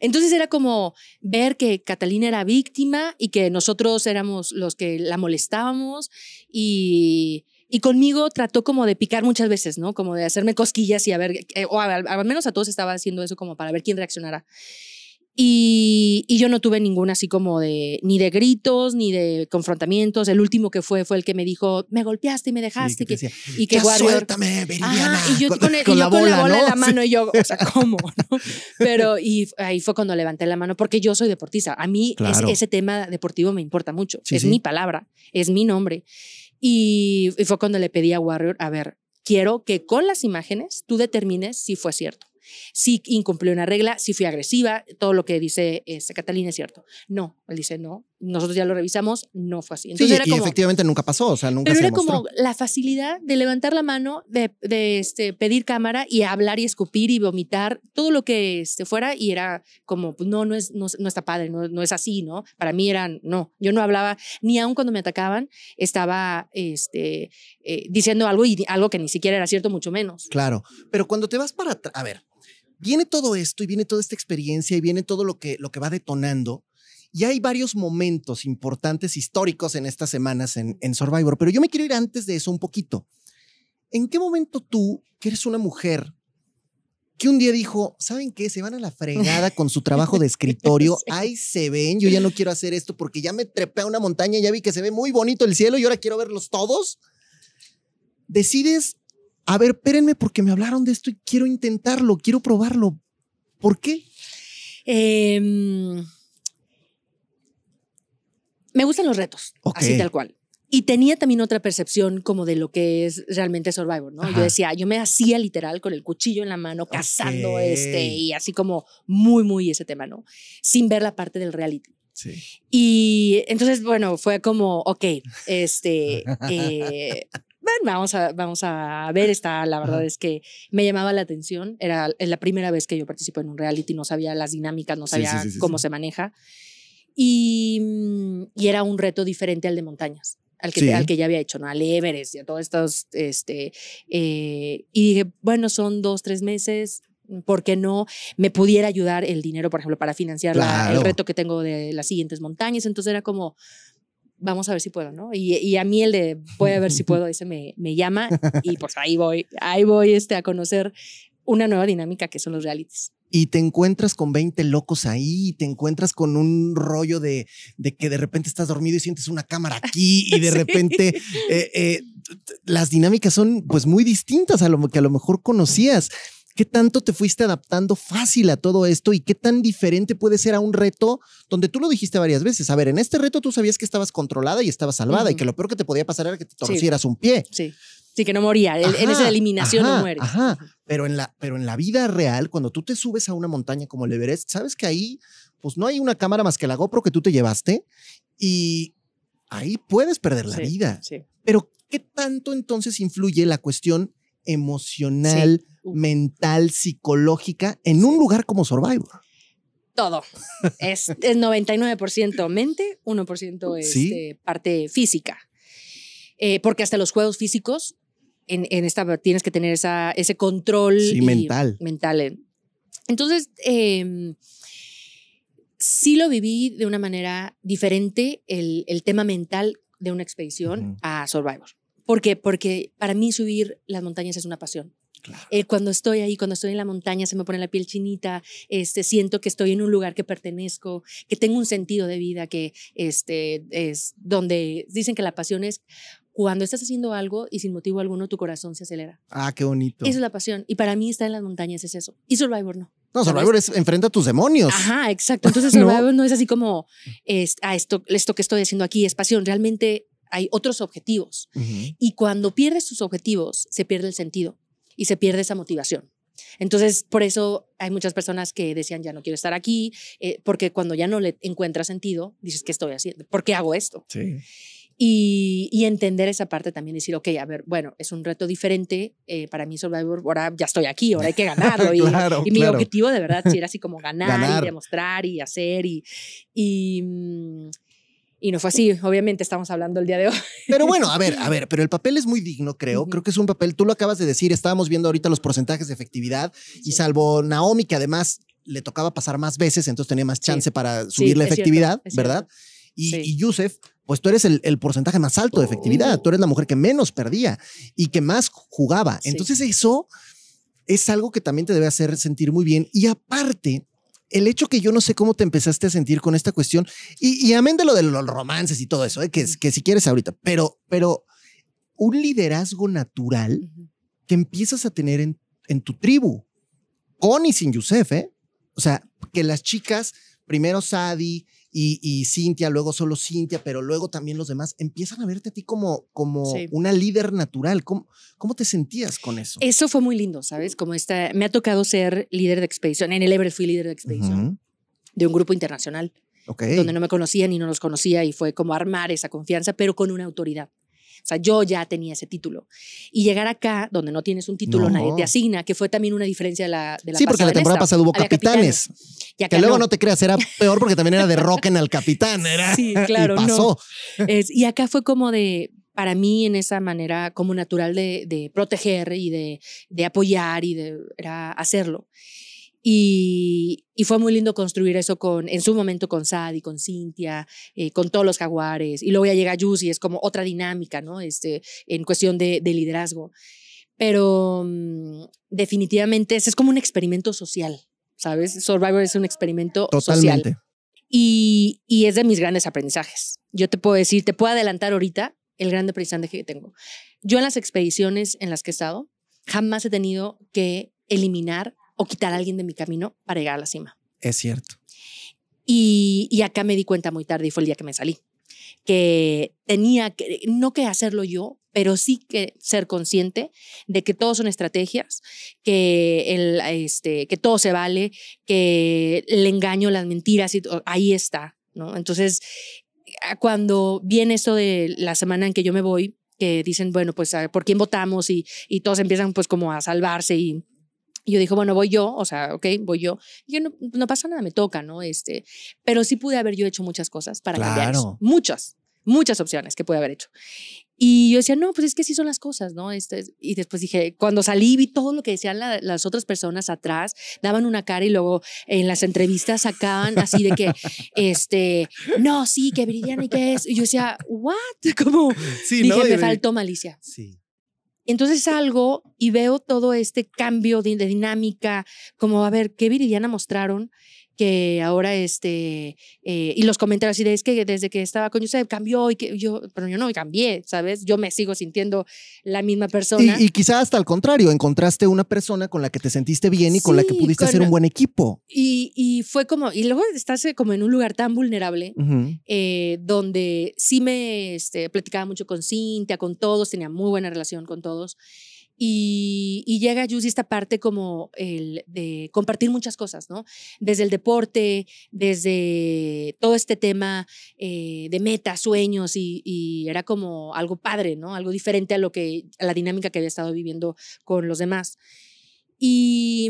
Entonces era como ver que Catalina era víctima y que nosotros éramos los que la molestábamos y, y conmigo trató como de picar muchas veces, ¿no? Como de hacerme cosquillas y a ver, eh, o al, al menos a todos estaba haciendo eso como para ver quién reaccionara. Y, y yo no tuve ninguna así como de, ni de gritos, ni de confrontamientos. El último que fue fue el que me dijo, me golpeaste y me Sí, dejaste. que que- te decía, y que "Ya Warrior... suéltame, Viridiana", Ajá, y yo con, el- y con yo la con la bola, bola en ¿no? la mano Sí. y yo, o sea, ¿cómo? no? Pero y ahí fue cuando levanté la mano, porque yo soy deportista. A mí es- Claro. ese tema deportivo me importa mucho. Sí, es sí. mi palabra, es mi nombre. Y, fue cuando le pedí a Warrior, a ver, quiero que con las imágenes tú determines si fue cierto. Si incumplí una regla, si fui agresiva, todo lo que dice este, Catalina es cierto. No, él dice no. Nosotros ya lo revisamos, no fue así. Sí, Entonces era y como, efectivamente nunca pasó, o sea, nunca pero se era demostró. como la facilidad de levantar la mano, de, de, este, pedir cámara y hablar y escupir y vomitar, todo lo que este, fuera y era como, pues, no, no, es, no, no está padre, no, no es así, ¿no? Para mí eran, no, yo no hablaba, ni aun cuando me atacaban, estaba este, eh, diciendo algo y algo que ni siquiera era cierto, mucho menos. Claro, pero cuando te vas para atrás, a ver, viene todo esto y viene toda esta experiencia y viene todo lo que, lo que va detonando. Y hay varios momentos importantes históricos en estas semanas en, en Survivor, pero yo me quiero ir antes de eso un poquito. ¿En qué momento tú, que eres una mujer, que un día dijo, ¿saben qué? Se van a la fregada con su trabajo de escritorio, Sí. ahí se ven, yo ya no quiero hacer esto porque ya me trepé a una montaña, ya vi que se ve muy bonito el cielo y ahora quiero verlos todos? Decides a ver, espérenme porque me hablaron de esto y quiero intentarlo, quiero probarlo. ¿Por qué? Em, me gustan los retos, así tal cual. Y tenía también otra percepción como de lo que es realmente Survivor, ¿no? Ajá. Yo decía, yo me hacía literal con el cuchillo en la mano, cazando este, y así como muy, muy ese tema, ¿no? Sin ver la parte del reality. Sí. Y entonces, bueno, fue como, ok, este, eh, bueno, vamos a, vamos a ver esta, la verdad Ajá. es que me llamaba la atención, era la primera vez que yo participo en un reality, no sabía las dinámicas, no sabía sí, sí, sí, cómo se maneja, y, mm, y era un reto diferente al de montañas. Al que, Sí. al que ya había hecho, ¿no? Al Everest y a todos estos, este, eh, y dije, bueno, son dos, tres meses, ¿por qué no me pudiera ayudar el dinero, por ejemplo, para financiar la- el reto que tengo de las siguientes montañas? Entonces era como, vamos a ver si puedo, ¿no? Y, y a mí el de voy a ver si puedo, ese me, me llama y pues ahí voy, ahí voy este, a conocer una nueva dinámica que son los realities. Y te encuentras con 20 locos ahí, y te encuentras con un rollo de, de que de repente estás dormido y sientes una cámara aquí y de Sí. repente eh, eh, las dinámicas son pues muy distintas a lo que a lo mejor conocías. ¿Qué tanto te fuiste adaptando fácil a todo esto y qué tan diferente puede ser a un reto donde tú lo dijiste varias veces? A ver, en este reto tú sabías que estabas controlada y estabas salvada y que lo peor que te podía pasar era que te Sí. torcieras un pie. Sí, sí, que no moría. En esa eliminación ajá, no mueres. ajá. Pero en, la, pero en la vida real, cuando tú te subes a una montaña como el Everest, sabes que ahí pues no hay una cámara más que la GoPro que tú te llevaste y ahí puedes perder la Sí, vida. Sí. Pero ¿qué tanto entonces influye la cuestión emocional, mental, psicológica en un lugar como Survivor? Todo. Es, es 99% mente, 1% es este, parte física. Eh, porque hasta los juegos físicos, en, en esta tienes que tener esa, ese control. Sí, y- mental. Mental. eh. Entonces, eh, sí lo viví de una manera diferente, el, el tema mental de una expedición a Survivor. ¿Por qué? Porque para mí subir las montañas es una pasión. Claro. Eh, cuando estoy ahí, cuando estoy en la montaña, se me pone la piel chinita, este, siento que estoy en un lugar que pertenezco, que tengo un sentido de vida, que este, es donde dicen que la pasión es cuando estás haciendo algo y sin motivo alguno tu corazón se acelera. Ah, qué bonito. Esa es la pasión. Y para mí estar en las montañas es eso. Y Survivor no. No, Survivor es enfrenta a tus demonios. Ajá, exacto. Entonces ¿No? Survivor no, es así como, es, ah, esto, esto que estoy haciendo aquí es pasión. Realmente hay otros objetivos. Ujú. Y cuando pierdes tus objetivos, se pierde el sentido y se pierde esa motivación. Entonces, por eso hay muchas personas que decían, ya no quiero estar aquí, eh, porque cuando ya no le encuentras sentido, dices, ¿qué estoy haciendo? ¿Por qué hago esto? Sí. Y, y entender esa parte también, decir, ok, a ver, bueno, es un reto diferente, eh, para mí Survivor, ahora ya estoy aquí, ahora hay que ganarlo. y, Claro, y mi claro. objetivo de verdad sí era así como ganar, Ganar. y demostrar y hacer y... y mm, y no fue así, obviamente estamos hablando el día de hoy. Pero bueno, a ver, a ver, pero el papel es muy digno, creo. Creo que es un papel, tú lo acabas de decir, estábamos viendo ahorita los porcentajes de efectividad y salvo Naomi, que además le tocaba pasar más veces, entonces tenía más chance para subir la efectividad, cierto. ¿verdad? Y, Sí. y Yusef, pues tú eres el, el porcentaje más alto de efectividad, tú eres la mujer que menos perdía y que más jugaba. Sí. Entonces eso es algo que también te debe hacer sentir muy bien. Y aparte, el hecho que yo no sé cómo te empezaste a sentir con esta cuestión, y, y amén de lo de los romances y todo eso, ¿eh? que, que si quieres ahorita, pero, pero un liderazgo natural que empiezas a tener en, en tu tribu, con y sin Yusef, ¿eh? O sea, que las chicas, primero Sadi y, y Cintia, luego solo Cintia, pero luego también los demás, empiezan a verte a ti como, como Sí. una líder natural. ¿Cómo, ¿Cómo te sentías con eso? Eso fue muy lindo, ¿sabes? Como esta, me ha tocado ser líder de expedición. En el Everest fui líder de expedición de un grupo internacional, Ok. donde no me conocían y no los conocía y fue como armar esa confianza, pero con una autoridad. O sea, yo ya tenía ese título. Y llegar acá, donde no tienes un título, No. nadie te asigna, que fue también una diferencia de la, de la sí, porque la en temporada esta. pasada hubo Había capitanes. Y acá Que luego no. no. te creas, era peor porque también era de Rocken al capitán. Era, Sí, claro, y no. pasó. Es- y acá fue como de, para mí, en esa manera como natural de, de proteger y de, de apoyar y de era hacerlo. Y, y fue muy lindo construir eso con, en su momento con Sadie, con Cintia, eh, con todos los jaguares. Y luego ya llega Yus y es como otra dinámica, ¿no? Este, en cuestión de, de liderazgo. Pero mm, definitivamente ese es como un experimento social, ¿sabes? Survivor es un experimento social. Totalmente. Y, y es de mis grandes aprendizajes. Yo te puedo decir, te puedo adelantar ahorita el gran aprendizaje que tengo. Yo en las expediciones en las que he estado, jamás he tenido que eliminar o quitar a alguien de mi camino para llegar a la cima. Es cierto. Y, y acá me di cuenta muy tarde y fue el día que me salí, que tenía que, no que hacerlo yo, pero sí que ser consciente de que todo son estrategias, que, el, este, que todo se vale, que el engaño, las mentiras, y ahí está, ¿no? Entonces, cuando viene eso de la semana en que yo me voy, que dicen, bueno, pues, ¿por quién votamos? Y, y todos empiezan pues como a salvarse y... y yo dije, bueno, voy yo, o sea, ok, voy yo. Y yo no, no pasa nada, me toca, ¿no? Este, pero sí pude haber yo hecho muchas cosas para cambiar eso. Claro. Muchas, muchas opciones que pude haber hecho. Y yo decía, no, pues es que así son las cosas, ¿no? Este, es- y después dije, cuando salí, vi todo lo que decían la- las otras personas atrás, daban una cara y luego en las entrevistas sacaban así de que, este, no, sí, que Viridiana y que es. Y yo decía, ¿what? Como, Sí, dije, ¿no? me faltó malicia. Sí. Entonces salgo y veo todo este cambio de, de dinámica, como a ver, ¿qué Viridiana mostraron? Que ahora, este, eh, y los comentarios así de, es que desde que estaba con Yusef cambió y que yo, pero yo no cambié, ¿sabes? Yo me sigo sintiendo la misma persona. Y, y quizá hasta al contrario, encontraste una persona con la que te sentiste bien y con la que pudiste con- hacer un buen equipo. Y, y fue como, y luego estás eh, como en un lugar tan vulnerable, eh, donde sí me este, platicaba mucho con Cintia, con todos, tenía muy buena relación con todos. Y, y llega Yus y esta parte como el de compartir muchas cosas, ¿no? Desde el deporte, desde todo este tema eh, de metas, sueños, y, y era como algo padre, ¿no? Algo diferente a lo que, a la dinámica que había estado viviendo con los demás. Y,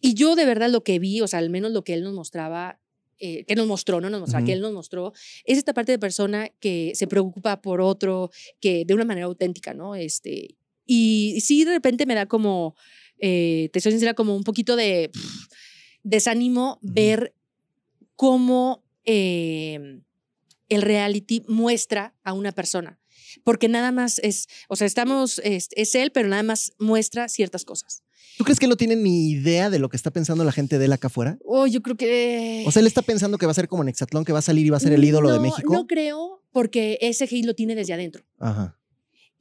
y yo de verdad lo que vi, o sea, al menos lo que él nos mostraba, eh, que nos mostró, no nos mostraba, que él nos mostró, es esta parte de persona que se preocupa por otro, que de una manera auténtica, ¿no? Este, y sí, de repente me da como, eh, te soy sincera, como un poquito de pff, desánimo ver cómo eh, el reality muestra a una persona. Porque nada más es, o sea, estamos, es, es él, pero nada más muestra ciertas cosas. ¿Tú crees que él no tiene ni idea de lo que está pensando la gente de él acá afuera? Oh, yo creo que... O sea, él está pensando que va a ser como en Exatlón, que va a salir y va a ser el ídolo de México. No creo, porque ese hate lo tiene desde adentro. Ajá.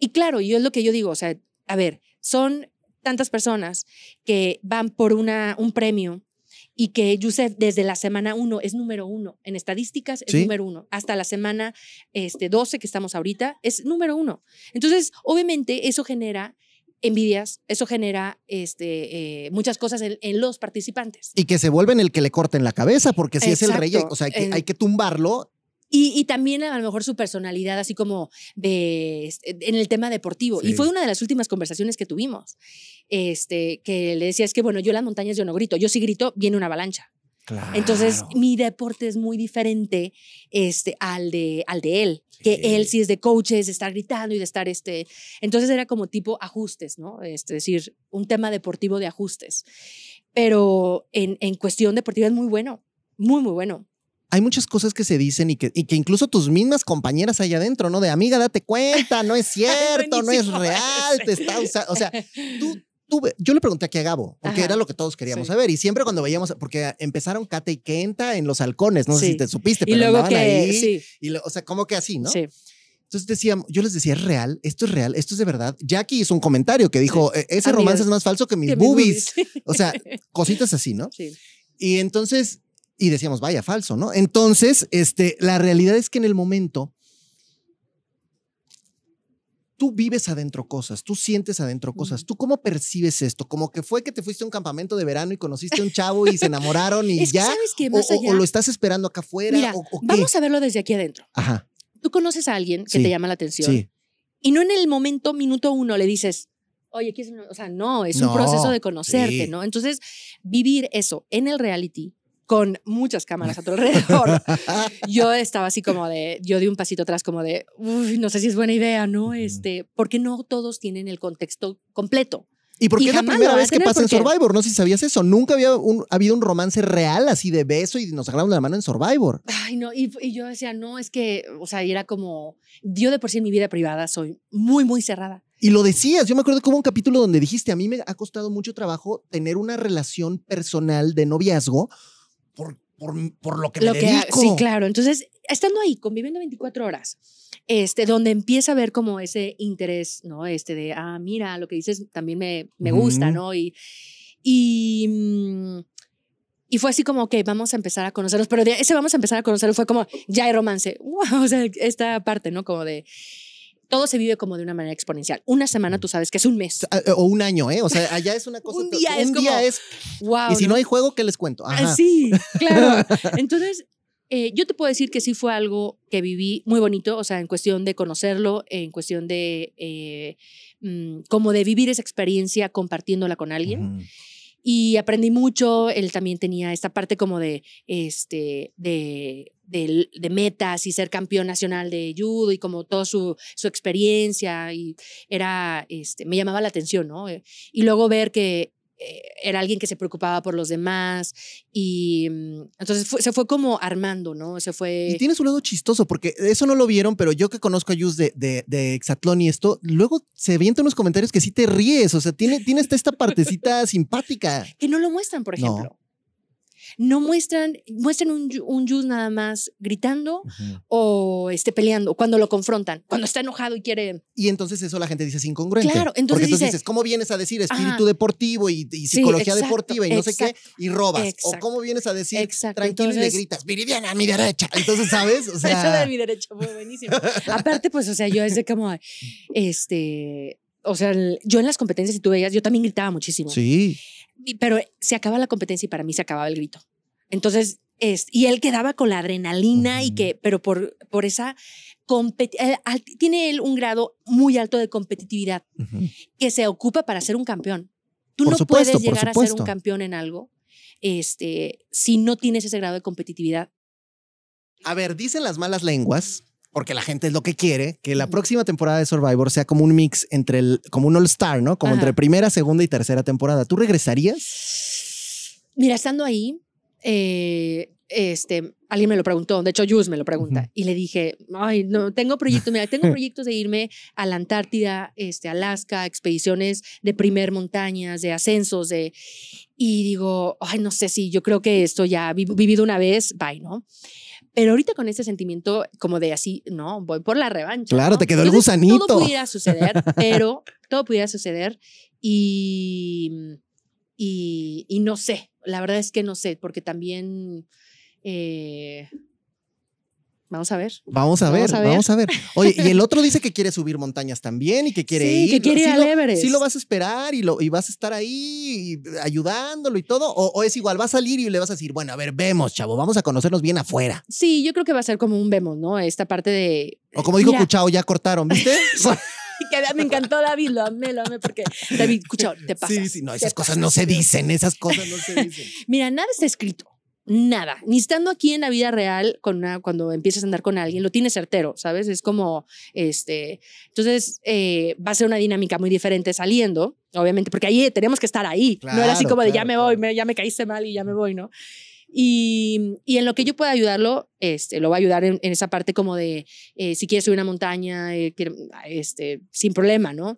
Y claro, yo es lo que yo digo, o sea, a ver, son tantas personas que van por una, un premio y que Yusef desde la semana uno es número uno. En estadísticas es Sí. número uno. Hasta la semana este, 12 que estamos ahorita es número uno. Entonces, obviamente, eso genera envidias, eso genera este, eh, muchas cosas en, en los participantes. Y que se vuelven el que le corten la cabeza, porque si es el rey, o sea, hay que, En- hay que tumbarlo. Y, y también a lo mejor su personalidad, así como de, este, en el tema deportivo. Sí. Y fue una de las últimas conversaciones que tuvimos, este, que le decía, es que bueno, yo en las montañas yo no grito, yo sí grito, viene una avalancha. Claro. Entonces, mi deporte es muy diferente este, al, de, al de él, que él sí es de coaches, de estar gritando y de estar, este, entonces era como tipo ajustes, ¿no? Este, Es decir, un tema deportivo de ajustes. Pero en, en cuestión deportiva es muy bueno, muy, muy bueno. Hay muchas cosas que se dicen y que, y que incluso tus mismas compañeras allá adentro, ¿no? De amiga, date cuenta, no es cierto, no es real, te está usando. O sea, tú, tú yo le pregunté aquí a Gabo, porque Ajá. era lo que todos queríamos Sí. saber. Y siempre cuando veíamos, porque empezaron Kate y Kenta en Los Halcones, no sé Sí. si te supiste, Y pero luego andaban que, ahí. sí, Y lo- o sea, como que así, ¿no? sí. Entonces decíamos, yo les decía, es real, esto es real, esto es de verdad. Jackie hizo un comentario que dijo, "E- ese romance es más falso que mis Que mis boobies. boobies. O sea, cositas así, ¿no? Sí. Y entonces, y decíamos, vaya, falso, ¿no? Entonces, este, la realidad es que en el momento, tú vives adentro cosas, tú sientes adentro cosas. ¿Tú cómo percibes esto? Como que fue que te fuiste a un campamento de verano y conociste a un chavo y se enamoraron y Es que ya. sabes más o- allá. o lo estás esperando acá afuera. Mira, o, o qué? vamos a verlo desde aquí adentro. Ajá, Tú conoces a alguien que Sí. te llama la atención sí. y no en el momento, minuto uno, le dices, oye, ¿quieres una-?" O sea, no, es No, un proceso de conocerte, sí. ¿no? Entonces, vivir eso en el reality con muchas cámaras a tu alrededor. yo estaba así como de, yo di un pasito atrás como de, uy, no sé si es buena idea, ¿no? Este, porque no todos tienen el contexto completo. ¿Y por Y qué es la primera vez que pasa en Survivor? No sé si sabías eso. Nunca había un- habido un romance real así de beso y nos agarramos la mano en Survivor. Ay, no, y, y yo decía, no, es que, o sea, era como, yo de por sí en mi vida privada soy muy, muy cerrada. Y lo decías, yo me acuerdo hubo un capítulo donde dijiste, a mí me ha costado mucho trabajo tener una relación personal de noviazgo por, por, por lo que Lo me que, dedico. sí, claro. Entonces, estando ahí, conviviendo 24 horas, este, donde empieza a ver como ese interés, ¿no? Este de, ah, mira, lo que dices también me, me gusta. ¿no? Y, y, mm, y fue así como, ok, vamos a empezar a conocernos, pero de ese vamos a empezar a conocernos fue como, ya hay romance. Wow, o sea, esta parte, ¿no? Como de, todo se vive como de una manera exponencial. Una semana, tú sabes que es un mes. Ah, O un año, ¿eh? O sea, allá es una cosa. Un día es un día como- es. Wow. Y si no hay juego, ¿qué les cuento? Ah, Ajá. Sí, claro. Entonces, eh, yo te puedo decir que sí fue algo que viví muy bonito, o sea, en cuestión de conocerlo, en cuestión de eh, mm, como de vivir esa experiencia compartiéndola con alguien. Y aprendí mucho, él también tenía esta parte como de, este, de, de, de metas y ser campeón nacional de judo y como toda su, su experiencia y era, este, me llamaba la atención, ¿no? Eh, Y luego ver que eh, era alguien que se preocupaba por los demás y mm, entonces fue- se fue como armando, ¿no? Se Y fue... tiene su lado chistoso, porque eso no lo vieron, pero yo que conozco a Yus de, de, de Exatlón y esto, luego se avienta unos comentarios que sí te ríes. O sea, tiene, tiene esta, esta partecita simpática. Que no lo muestran, por ejemplo. No, muestran, muestran un, un nada más gritando o este, peleando cuando lo confrontan, cuando está enojado y quiere... Y entonces eso la gente dice es incongruente. Claro, entonces Porque entonces dice- dices, ¿cómo vienes a decir espíritu Ajá. deportivo y, y psicología exacto, deportiva y no sé qué? Y robas. O cómo vienes a decir tranquilo y le gritas, Viridiana, a mi derecha. Entonces, ¿sabes? O Eso de sea, mi derecho fue buenísimo. Aparte, pues, o sea, yo es de como, este, o sea, el- yo en las competencias, si tú veías, yo también gritaba muchísimo. sí. Pero se acaba la competencia y para mí se acababa el grito. Entonces, es, y él quedaba con la adrenalina y que, pero por, por esa, competi- eh, al- tiene él un grado muy alto de competitividad que se ocupa para ser un campeón. Tú Por no supuesto, puedes llegar a ser un campeón en algo este, si no tienes ese grado de competitividad. A ver, dicen las malas lenguas, porque la gente es lo que quiere, que la próxima temporada de Survivor sea como un mix entre el, como un All-Star, ¿no? Como Ajá. entre primera, segunda y tercera temporada. ¿Tú regresarías? Mira, estando ahí, eh, este, alguien me lo preguntó, de hecho, Jus me lo pregunta, y le dije, ay, no, tengo proyectos, mira, tengo proyectos de irme a la Antártida, este, Alaska, expediciones de primer montañas, de ascensos, de... Y digo, ay, no sé si yo creo que esto ya vi- vivido una vez, bye, ¿no? Pero ahorita con ese sentimiento como de así, no, voy por la revancha. Claro, ¿no? te quedó el gusanito. Todo pudiera suceder, pero todo pudiera suceder y, y, y no sé, la verdad es que no sé, porque también... eh, vamos a ver. Vamos a ver, Vamos a ver. vamos a ver. Oye, y el otro dice que quiere subir montañas también y que quiere Sí, ir. que quiere ir ¿Sí al lo- Everest. ¿Sí lo vas a esperar y, lo, y vas a estar ahí y ayudándolo y todo? O, o es igual, va a salir y le vas a decir, bueno, a ver, vemos, chavo, vamos a conocernos bien afuera? Sí, yo creo que va a ser como un vemos, ¿no? Esta parte de... O como dijo Mira, Cuchao, ya cortaron, ¿viste? que me encantó David, lo amé, lo amé, porque David, escucha, te pasa. sí, sí, no, esas cosas no se dicen, esas cosas no se dicen. Mira, nada está escrito. Nada. Ni estando aquí en la vida real, con una- cuando empiezas a andar con alguien, lo tienes certero, ¿sabes? Es como, este, entonces eh, va a ser una dinámica muy diferente saliendo, obviamente, porque ahí tenemos que estar ahí. no era así como de ya claro, me voy, claro. me- ya me caíste mal y ya me voy, ¿no? Y, y en lo que yo pueda ayudarlo, este, lo va a ayudar en, en esa parte como de eh, si quieres subir una montaña, eh, este, sin problema, ¿no?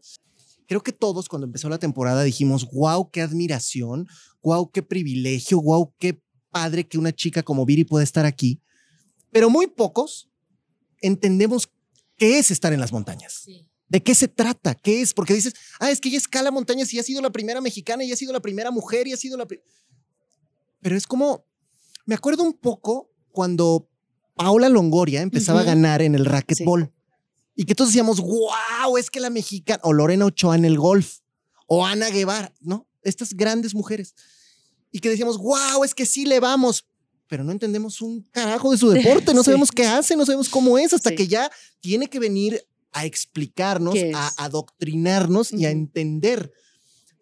Creo que todos cuando empezó la temporada dijimos, wow, qué admiración, wow, qué privilegio, wow, qué padre que una chica como Viri pueda estar aquí. Pero muy pocos entendemos qué es estar en las montañas. ¿De qué se trata? ¿Qué es? Porque dices, ah, es que ella escala montañas y ha sido la primera mexicana y ha sido la primera mujer y ha sido la... pri-". Pero es como, me acuerdo un poco cuando Paola Longoria empezaba a ganar en el racquetball. Y que todos decíamos, wow, es que la mexicana, o Lorena Ochoa en el golf, o Ana Guevara, ¿no? Estas grandes mujeres. Y que decíamos, wow, es que sí le vamos, pero no entendemos un carajo de su deporte, no Sí. sabemos qué hace, no sabemos cómo es, hasta Sí. que ya tiene que venir a explicarnos, ¿Qué a adoctrinarnos y a entender.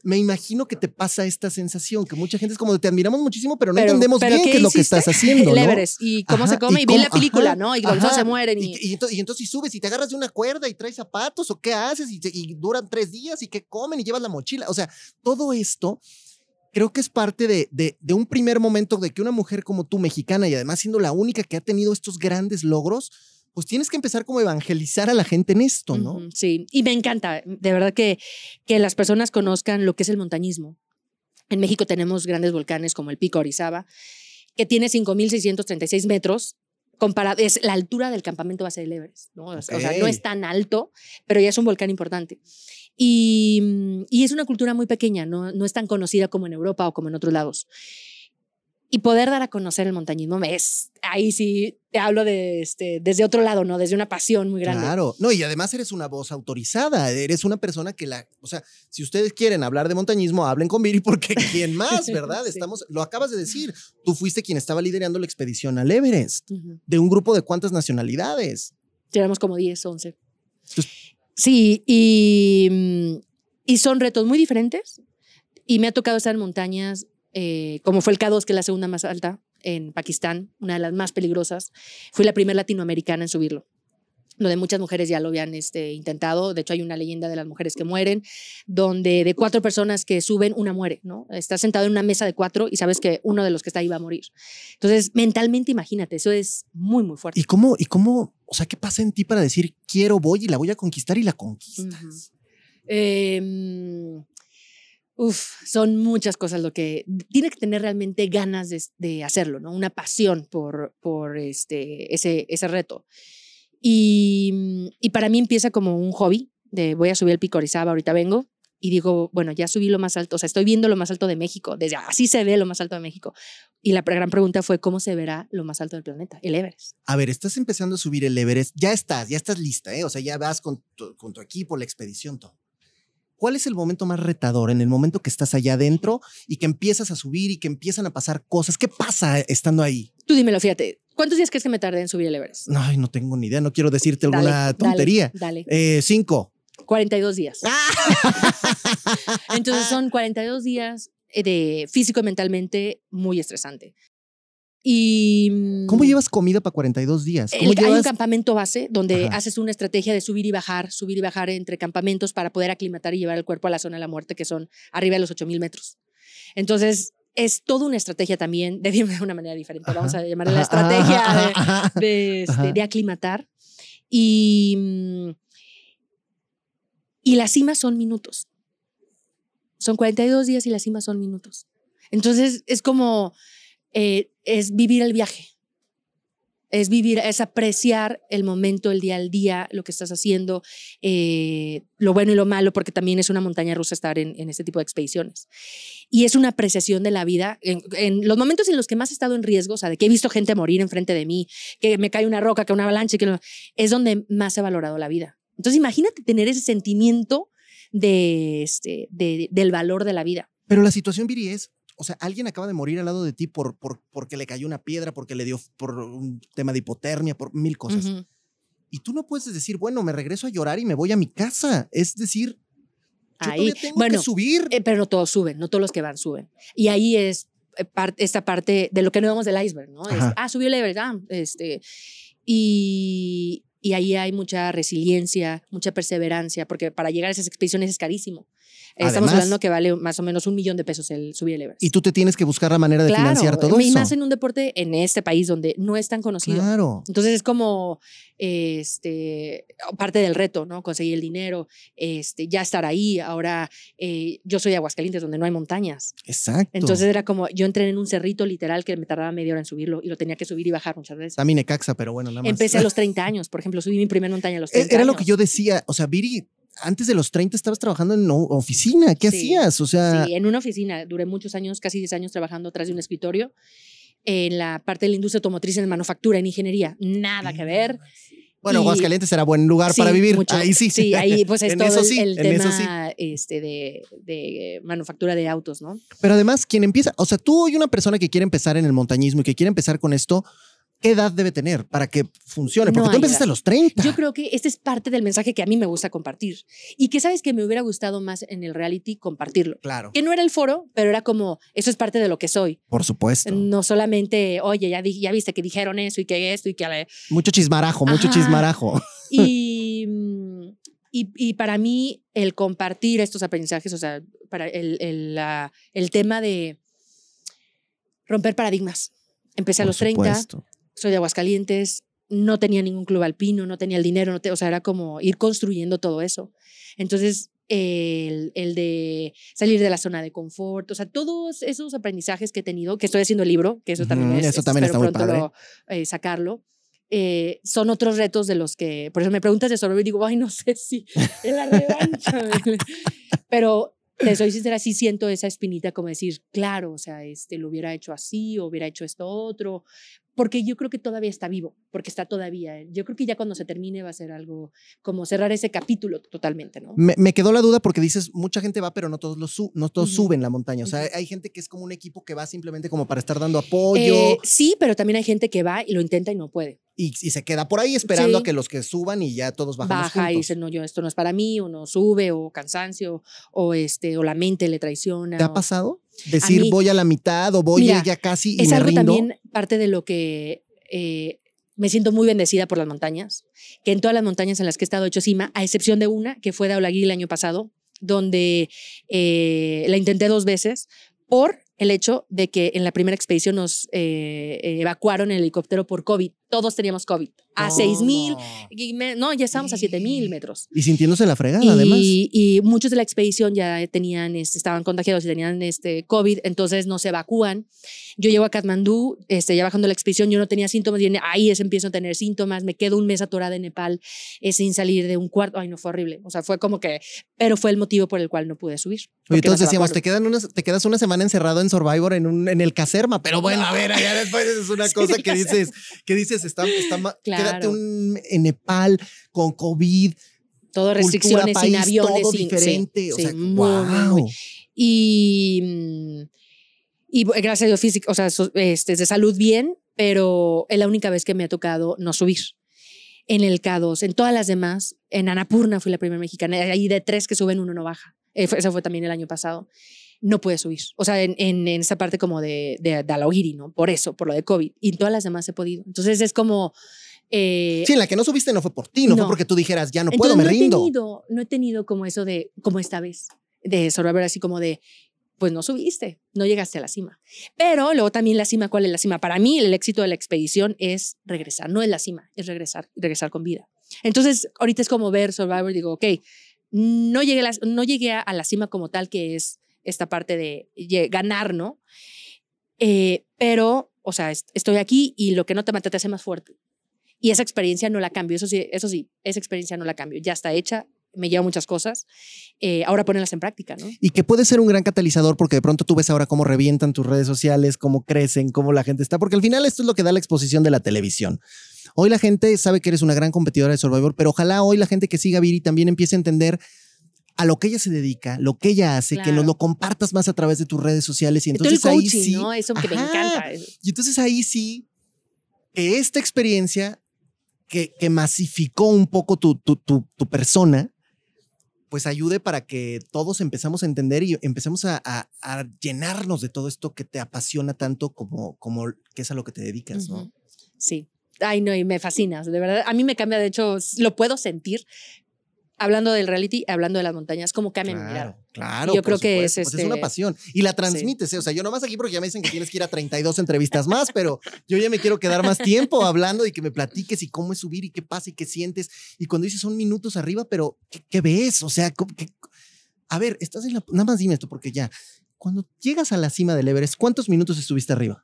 Me imagino que te pasa esta sensación, que mucha gente es como, te admiramos muchísimo, pero no Pero- entendemos pero bien ¿qué qué es lo que estás haciendo. ¿no? Y cómo se Ajá, come. y Y, vi la película, ajá, ¿no? Y los se mueren. Y, Y, entonces, y entonces subes y te agarras de una cuerda y traes zapatos o qué haces y duran tres días y qué comen y llevas la mochila. O sea, todo esto creo que es parte de, de, de un primer momento de que una mujer como tú, mexicana y además siendo la única que ha tenido estos grandes logros, pues tienes que empezar como a evangelizar a la gente en esto, ¿no? Sí, y me encanta, de verdad que, que las personas conozcan lo que es el montañismo. En México tenemos grandes volcanes como el Pico Orizaba, que tiene 5.636 metros. Comparado, es la altura del campamento base del Everest. ¿no? O sea, o sea, no es tan alto, pero ya es un volcán importante. Y, mm, y es una cultura muy pequeña, no, no es tan conocida como en Europa o como en otros lados. Y poder dar a conocer el montañismo es, ahí sí te hablo de, este, desde otro lado, ¿no? Desde una pasión muy grande. Claro, no, y además eres una voz autorizada, eres una persona que la, o sea, si ustedes quieren hablar de montañismo, hablen con Viri porque quién más, ¿verdad? Sí. Estamos, lo acabas de decir, tú fuiste quien estaba liderando la expedición al Everest, de un grupo de cuántas nacionalidades. Tenemos como 10, 11. Entonces- Sí, y, mm, y son retos muy diferentes. Y me ha tocado estar en montañas, eh, como fue el K2, que es la segunda más alta en Pakistán, una de las más peligrosas. Fui la primera latinoamericana en subirlo. Donde muchas mujeres ya lo habían este, intentado. De hecho, hay una leyenda de las mujeres que mueren, donde de cuatro personas que suben, una muere, ¿no? Estás sentado en una mesa de cuatro y sabes que uno de los que está ahí va a morir. Entonces, mentalmente, imagínate, eso es muy, muy fuerte. ¿Y cómo, y cómo, o sea, qué pasa en ti para decir, quiero, voy y la voy a conquistar y la conquistas? Ujú. Em, uf, son muchas cosas lo que tiene que tener realmente ganas de, de hacerlo, ¿no? Una pasión por, por este, ese, ese reto. Y, mm, y para mí empieza como un hobby de voy a subir el pico Orizaba, ahorita vengo. Y digo, bueno, ya subí lo más alto, o sea, estoy viendo lo más alto de México, desde así se ve lo más alto de México. Y la gran pregunta fue, ¿cómo se verá lo más alto del planeta? El Everest. A ver, estás empezando a subir el Everest, ya estás, ya estás lista, ¿eh? O sea, ya vas con tu, con tu equipo, la expedición, todo. ¿Cuál es el momento más retador? En el momento que estás allá adentro y que empiezas a subir y que empiezan a pasar cosas. ¿Qué pasa estando ahí? Tú dímelo, fíjate, ¿cuántos días crees que me tardé en subir el Everest? Ay, no tengo ni idea, no quiero decirte Dale, alguna dale, tontería. Dale, Eh, cinco. 42 días. Entonces son 42 días eh, de físico y mentalmente muy estresante. Y mm, ¿Cómo llevas comida para 42 días? ¿Cómo el- hay un llevas? campamento base donde Ajá. haces una estrategia de subir y bajar, subir y bajar entre campamentos para poder aclimatar y llevar el cuerpo a la zona de la muerte, que son arriba de los 8000 metros. Entonces, es toda una estrategia también, de una manera diferente, vamos a llamarle la estrategia ajá, de, ajá. de, este, de aclimatar. Y, mm, y las cimas son minutos. Son 42 días y las cimas son minutos. Entonces es como, eh, es vivir el viaje. Es vivir, es apreciar el momento, el día al día, lo que estás haciendo, eh, lo bueno y lo malo, porque también es una montaña rusa estar en, en este tipo de expediciones. Y es una apreciación de la vida. En, los momentos en los que más he estado en riesgo, o sea, de que he visto gente morir enfrente de mí, que me cae una roca, que una avalancha, que no- es donde más he valorado la vida. Entonces imagínate tener ese sentimiento de, este, de- del valor de la vida. Pero la situación, Viri, es, o sea, alguien acaba de morir al lado de ti por, por, porque le cayó una piedra, porque le dio por un tema de hipotermia, por mil cosas. Y tú no puedes decir, bueno, me regreso a llorar y me voy a mi casa. Es decir, yo Ahí, tengo bueno, que subir. Eh, pero no todos suben, no todos los que van suben. Y ahí es eh, esta parte de lo que no vemos del iceberg, ¿no? Es, ah, subió el Everest, ah, este, y, y ahí hay mucha resiliencia, mucha perseverancia, porque para llegar a esas expediciones es carísimo. Eh, Estamos Además- hablando que vale más o menos un millón de pesos el subir el Everest. y tú te tienes que buscar la manera de financiar todo y eso. más en un deporte en este país donde no es tan conocido. Claro. Entonces es como este, parte del reto, ¿no? Conseguir el dinero, este, ya estar ahí. Ahora eh, yo soy de Aguascalientes, donde no hay montañas. Exacto. Entonces era como, yo entré en un cerrito literal que me tardaba media hora en subirlo y lo tenía que subir y bajar muchas veces. También Necaxa, pero bueno, nada más. Empecé a los 30 años, por ejemplo, subí mi primera montaña a los E- 30 Era lo que yo decía. O sea, Viri, antes de los 30 estabas trabajando en oficina. ¿Qué Sí. hacías? O sea, Sí, en una oficina. Duré muchos años, casi 10 años trabajando atrás de un escritorio en la parte de la industria automotriz, en manufactura, en ingeniería. Nada que ver. bueno, y- Aguascalientes era buen lugar para Sí, vivir. mucho. Ahí sí. Sí, ahí pues es En todo eso el- sí, el, eso sí. tema este, de, de manufactura de autos, ¿no? Pero además, quien empieza, o sea, tú hoy una persona que quiere empezar en el montañismo y que quiere empezar con esto, ¿qué edad debe tener para que funcione? Porque No tú empezaste edad. a los 30. Yo creo que este es parte del mensaje que a mí me gusta compartir y que sabes que me hubiera gustado más en el reality compartirlo. Claro, Que no era el foro, pero era como, eso es parte de lo que soy. por supuesto. No solamente, oye, ya, di- ya viste que dijeron eso y que esto y que... ale-". Mucho chismarajo, mucho chismarajo. Y, y, y para mí el compartir estos aprendizajes, o sea, para el, el, la- el tema de romper paradigmas. Empecé a los 30, supuesto. Soy de Aguascalientes, no tenía ningún club alpino, no tenía el dinero, no te- o sea, era como ir construyendo todo eso. Entonces, el, el de salir de la zona de confort, o sea, todos esos aprendizajes que he tenido, que estoy haciendo el libro, que eso también es, eso también está muy pronto lo, eh, sacarlo, eh, son otros retos de los que, por eso me preguntas de Sorbo y digo, ay, no sé si es la revancha. Pero te soy sincera, sí siento esa espinita como decir, claro, o sea, este, lo hubiera hecho así, o hubiera hecho esto otro, porque yo creo que todavía está vivo, porque está todavía. eh, Yo creo que ya cuando se termine va a ser algo como cerrar ese capítulo totalmente, ¿no? Me, me quedó la duda porque dices, mucha gente va, pero no todos, lo su- no todos suben la montaña. O sea, hay gente que es como un equipo que va simplemente como para estar dando apoyo Eh, sí, pero también hay gente que va y lo intenta y no puede. y, y se queda por ahí esperando Sí. a que los que suban y ya todos bajamos Baja y dice, no, yo esto no es para mí, o no sube, o cansancio, o, este, o la mente le traiciona. ¿Te ha o- pasado? Decir, mí- voy a la mitad o voy Mira, ya casi y es me algo rindo. también parte de lo que eh, me siento muy bendecida por las montañas, que en todas las montañas en las que he estado he hecho cima, a excepción de una que fue de Aulaguí el año pasado, donde eh, la intenté dos veces por el hecho de que en la primera expedición nos eh, evacuaron en el helicóptero por COVID. Todos teníamos COVID. A ¿Cómo? 6 mil, y me- no, ya estábamos a 7 mil metros. Y sintiéndose la fregada, además. Y, y muchos de la expedición ya tenían, este, estaban contagiados y tenían este, COVID, entonces no se evacúan. Yo llego a Katmandú, este, ya bajando la expedición, yo no tenía síntomas, y ahí es empiezo a tener síntomas, me quedo un mes atorada en Nepal eh, sin salir de un cuarto. Ay, no, fue horrible. O sea, fue como que, pero fue el motivo por el cual no pude subir. Oye, nos decíamos, te, quedan unas, te quedas una semana encerrado en Survivor en, un, en el caserma, pero bueno, a ver, ya después es una Sí, cosa el que dices, que dices, está, está ma- quédate Claro. un, en Nepal con COVID, todo cultura, restricciones país, sin aviones, todo sin- sí, diferente, o sí, sea, muy, wow. muy. Y, y gracias a Dios físico, o sea, este, de salud bien, pero es la única vez que me ha tocado no subir. En el K2, en todas las demás, en Anapurna fui la primera mexicana, ahí de tres que suben, uno no baja. Eso fue también el año pasado. No pude subir. O sea, en, en, en esa parte como de, de, de ¿no? Por eso, por lo de COVID. Y en todas las demás he podido. Entonces es como... eh, Sí, en la que no subiste no fue por ti, no, fue No. porque tú dijeras, ya no puedo, entonces, me no rindo. He tenido, no he tenido como eso de, como esta vez, de Survivor, así como de, pues no subiste, no llegaste a la cima. Pero luego también la cima, ¿cuál es la cima? Para mí el éxito de la expedición es regresar, no es la cima, es regresar, regresar con vida. Entonces, ahorita es como ver Survivor, digo, ok, no llegué, a la- no llegué a la cima como tal, que es esta parte de ganar, ¿no? Eh, pero, o sea, est- estoy aquí y lo que no te mata te hace más fuerte. Y esa experiencia no la cambio, eso sí, eso sí, esa experiencia no la cambio, ya está hecha, me lleva muchas cosas, eh, ahora ponerlas en práctica, ¿no? Y que puede ser un gran catalizador porque de pronto tú ves ahora cómo revientan tus redes sociales, cómo crecen, cómo la gente está, porque al final esto es lo que da la exposición de la televisión. Hoy la gente sabe que eres una gran competidora de Survivor, pero ojalá hoy la gente que siga Viri también empiece a entender a lo que ella se dedica, lo que ella hace, que nos lo compartas más a través de tus redes sociales y Todo el entonces ahí sí, ¿no? Eso que me encanta. y entonces ahí sí, que esta experiencia que, que masificó un poco tu, tu, tu, tu persona, pues ayude para que todos empezamos a entender y empecemos a, a- a llenarnos de todo esto que te apasiona tanto como, como que es a lo que te dedicas, ¿no? Ujú. Sí. Ay, no, y me fascina. De verdad, a mí me cambia, de hecho, lo puedo sentir. Hablando del reality, hablando de las montañas, cómo cambia mi mirada. Claro, claro. Yo creo que es, pues es una este, pasión. Y la transmites, ¿eh? o sea, yo nomás aquí porque ya me dicen que tienes que ir a 32 entrevistas más, pero yo ya me quiero quedar más tiempo hablando y que me platiques y cómo es subir y qué pasa y qué sientes. Y cuando dices son minutos arriba, pero ¿qué, qué ves? O sea, ¿cómo- qué- a ver, estás en la... Nada más dime esto porque ya, cuando llegas a la cima del Everest, ¿cuántos minutos estuviste arriba?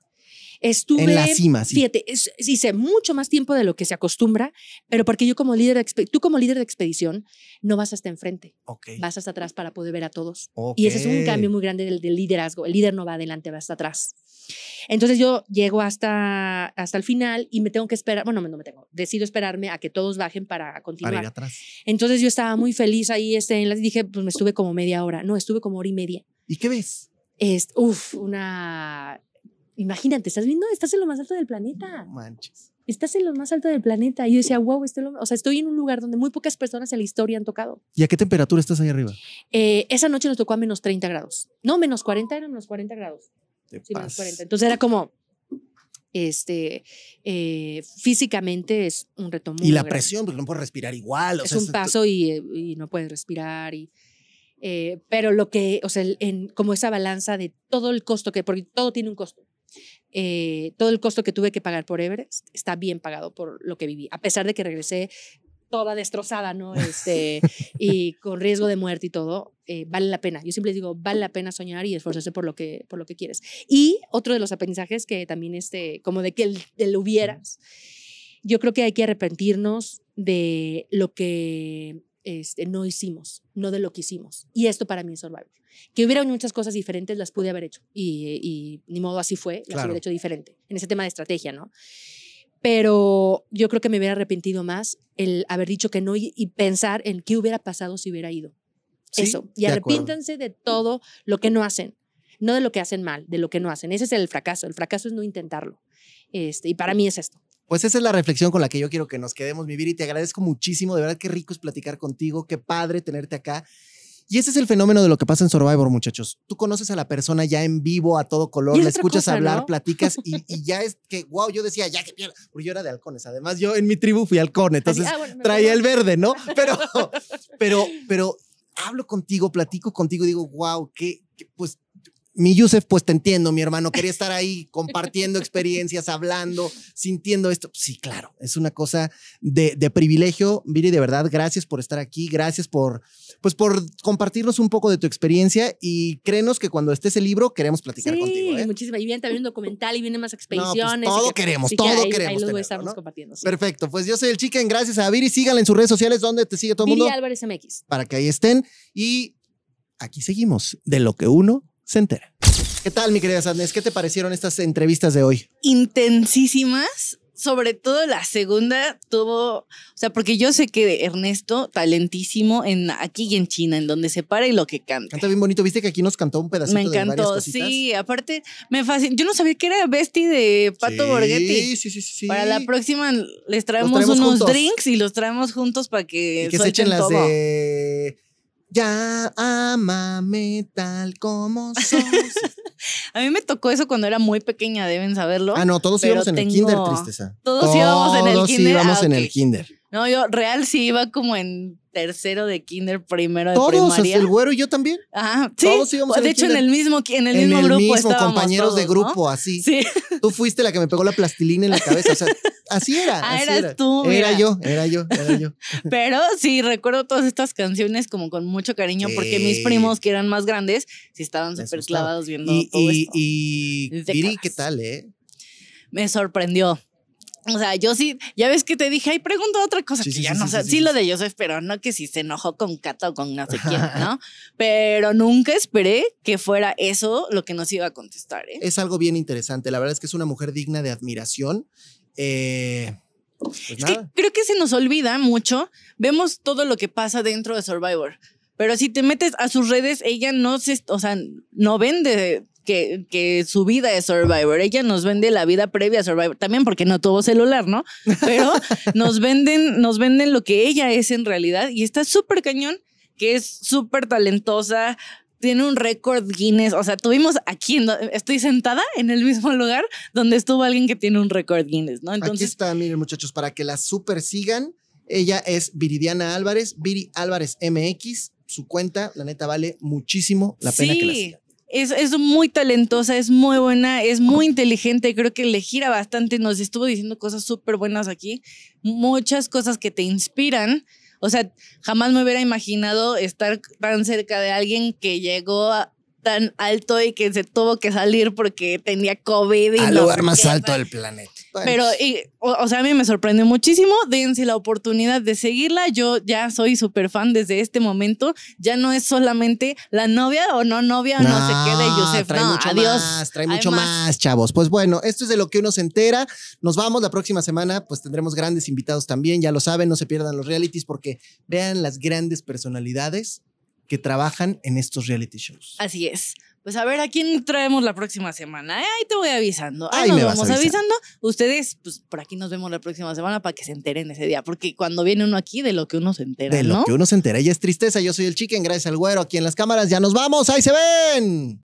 Estuve, en la cima, sí. fíjate, es- hice mucho más tiempo de lo que se acostumbra, pero porque yo como líder, de tú como líder de expedición, no vas hasta enfrente, Ok. vas hasta atrás para poder ver a todos. ok. Y ese es un cambio muy grande del, del liderazgo. El líder no va adelante, va hasta atrás. Entonces yo llego hasta, hasta el final y me tengo que esperar, bueno, no me tengo, decido esperarme a que todos bajen para Para continuar. ir atrás. Entonces yo estaba muy feliz ahí, este, en la- dije, pues me estuve como media hora, no, estuve como hora y media. ¿Y qué ves? Es, uf, una... Imagínate, estás viendo, estás en lo más alto del No planeta. manches. Estás en lo más alto del planeta. Y yo decía, wow, estoy, lo- o sea, estoy en un lugar donde muy pocas personas en la historia han tocado. ¿Y a qué temperatura estás ahí arriba? Eh, esa noche nos tocó a menos 30 grados. No, menos 40, eran menos 40 grados. Te Sí, menos pasas. 40. Entonces era como, este, eh, físicamente es un reto muy Y la grande. presión, porque no puedes respirar igual. o Es sea, un paso y, eh, y no puedes respirar. Y, eh, pero lo que, o sea, en, como esa balanza de todo el costo que, porque todo tiene un costo. Eh, todo el costo que tuve que pagar por Everest está bien pagado por lo que viví, a pesar de que regresé toda destrozada, ¿no? Este, y con riesgo de muerte y todo, eh, vale la pena. Yo siempre les digo, vale la pena soñar y esforzarse por lo que, por lo que quieres. Y otro de los aprendizajes que también, este, como de que el, del hubieras, yo creo que hay que arrepentirnos de lo que este, no hicimos, no de lo que hicimos. Y esto para mí es Survivor. Que hubieran muchas cosas diferentes, las pude haber hecho. Y, y ni modo así fue, las Claro. hubiera hecho diferente. En ese tema de estrategia, ¿no? Pero yo creo que me hubiera arrepentido más el haber dicho que no y, y pensar en qué hubiera pasado si hubiera ido. Sí, Eso. Y de acuerdo. de todo lo que no hacen. No de lo que hacen mal, de lo que no hacen. Ese es el fracaso. El fracaso es no intentarlo. Este, y para mí es esto. Pues esa es la reflexión con la que yo quiero que nos quedemos, mi Viri. Te agradezco muchísimo. De verdad, qué rico es platicar contigo. Qué padre tenerte acá. Y ese es el fenómeno de lo que pasa en Survivor, muchachos. Tú conoces a la persona ya en vivo, a todo color, la escuchas cosa, hablar, ¿no? platicas y, y ya es que, wow, yo decía, ya que pierda. Porque yo era de halcones. Además, yo en mi tribu fui halcón, entonces ah, bueno, traía el verde, ¿no? Pero, pero, pero hablo contigo, platico contigo digo, wow, que, pues mi Yusef, pues te entiendo, mi hermano, quería estar ahí compartiendo experiencias, hablando, sintiendo esto. Sí, claro, es una cosa de, de privilegio. Viri, de verdad, gracias por estar aquí, gracias por, pues por compartirnos un poco de tu experiencia y créenos que cuando esté ese libro queremos platicar Sí, contigo. ¿eh? muchísimas. Y viene también un documental y vienen más pues, expediciones. todo que- queremos, que todo ahí- queremos Ahí los tenerlo, a estarnos ¿no? compartiendo. sí. Perfecto, pues yo soy el Chicken, gracias a Viri, síganla en sus redes sociales, donde te sigue todo el Viri mundo, Álvarez MX. para que ahí estén. Y aquí seguimos, de lo que uno se entera. ¿Qué tal, mi querida Sadness? ¿Qué te parecieron estas entrevistas de hoy? intensísimas. Sobre todo la segunda tuvo, o sea, porque yo sé que Ernesto, talentísimo en aquí y en China, en donde se para y lo que canta. Canta bien bonito, viste que aquí nos cantó un pedacito Me de varias encantó, cositas? sí, aparte me fascinó. Yo no sabía que era Bestie de Pato sí, Borghetti. Sí, sí, sí, sí. Para la próxima les traemos, traemos unos juntos. drinks y los traemos juntos para que, Y que se echen las todo. de... Ya amame tal como sos. A mí me tocó eso cuando era muy pequeña, deben saberlo. ah, no, todos íbamos en el kinder, tristeza. Todos íbamos en el Todos kinder, íbamos ah, en ok. el kinder. No, yo real sí iba como en tercero de kinder, primero de Todos, primaria. el güero y yo también. Ajá, sí. todos íbamos de hecho, en el mismo, en el en mismo el grupo mismo, estábamos compañeros de todos, ¿no? grupo, así. Sí. Tú fuiste la que me pegó la plastilina en la cabeza. O sea, así era. Ah, así eras era. tú, Era yo, era yo, era yo. Pero sí, recuerdo todas estas canciones como con mucho cariño porque mis primos que eran más grandes sí estaban súper clavados viendo Y, todo y, esto. y Viri, décadas. ¿qué tal, eh? Me sorprendió. O sea, yo sí, ya ves que te dije, ay, pregunta otra cosa Sí, que sí, ya sí, no sé. sí, lo de Joseph, pero no que si se enojó con Cata o con no sé quién, ¿no? Pero nunca esperé que fuera eso lo que nos iba a contestar, ¿eh? Es algo bien interesante. La verdad es que es una mujer digna de admiración. Eh, pues Es nada. que creo que se nos olvida mucho. Vemos todo lo que pasa dentro de Survivor. Pero si te metes a sus redes, ella no se, o sea, no vende que, que su vida es Survivor. Ella nos vende la vida previa a Survivor. También porque no tuvo celular, ¿no? Pero nos venden, nos venden lo que ella es en realidad. Y está súper cañón, que es súper talentosa. Tiene un récord Guinness. O sea, tuvimos aquí, en estoy sentada en el mismo lugar donde estuvo alguien que tiene un récord Guinness, ¿no? Aquí Entonces, está, miren, muchachos, para que la super sigan. Ella es Viridiana Álvarez, Viri Álvarez MX. Su cuenta, la neta, vale muchísimo la pena que la sigan. Es, es muy talentosa, es muy buena, es muy inteligente, creo que le gira bastante, nos estuvo diciendo cosas súper buenas aquí, muchas cosas que te inspiran. O sea, jamás me hubiera imaginado estar tan cerca de alguien que llegó a- tan alto y que se tuvo que salir porque tenía COVID. Y Al no lugar más alto del planeta. Pero, y, o, o sea, a mí me sorprendió muchísimo. Dense la oportunidad de seguirla. Yo ya soy súper fan desde este momento. Ya no es solamente la novia o no novia o no, sé qué de Yusef. Trae No, mucho adiós. más, trae mucho más. chavos. Pues bueno, esto es de lo que uno se entera. Nos vamos la próxima semana, pues tendremos grandes invitados también, ya lo saben, no se pierdan los realities porque vean las grandes personalidades que trabajan en estos reality shows. Así es. Pues a ver a quién traemos la próxima semana. ¿eh? Ahí te voy avisando. Ahí Ahí nos me vas vamos avisando. avisando. Ustedes, pues por aquí nos vemos la próxima semana para que se enteren ese día. Porque cuando viene uno aquí, de lo que uno se entera, De ¿no? lo que uno se entera. Ella es tristeza, yo soy el chicken, gracias al güero aquí en las cámaras. Ya nos vamos, ahí se ven.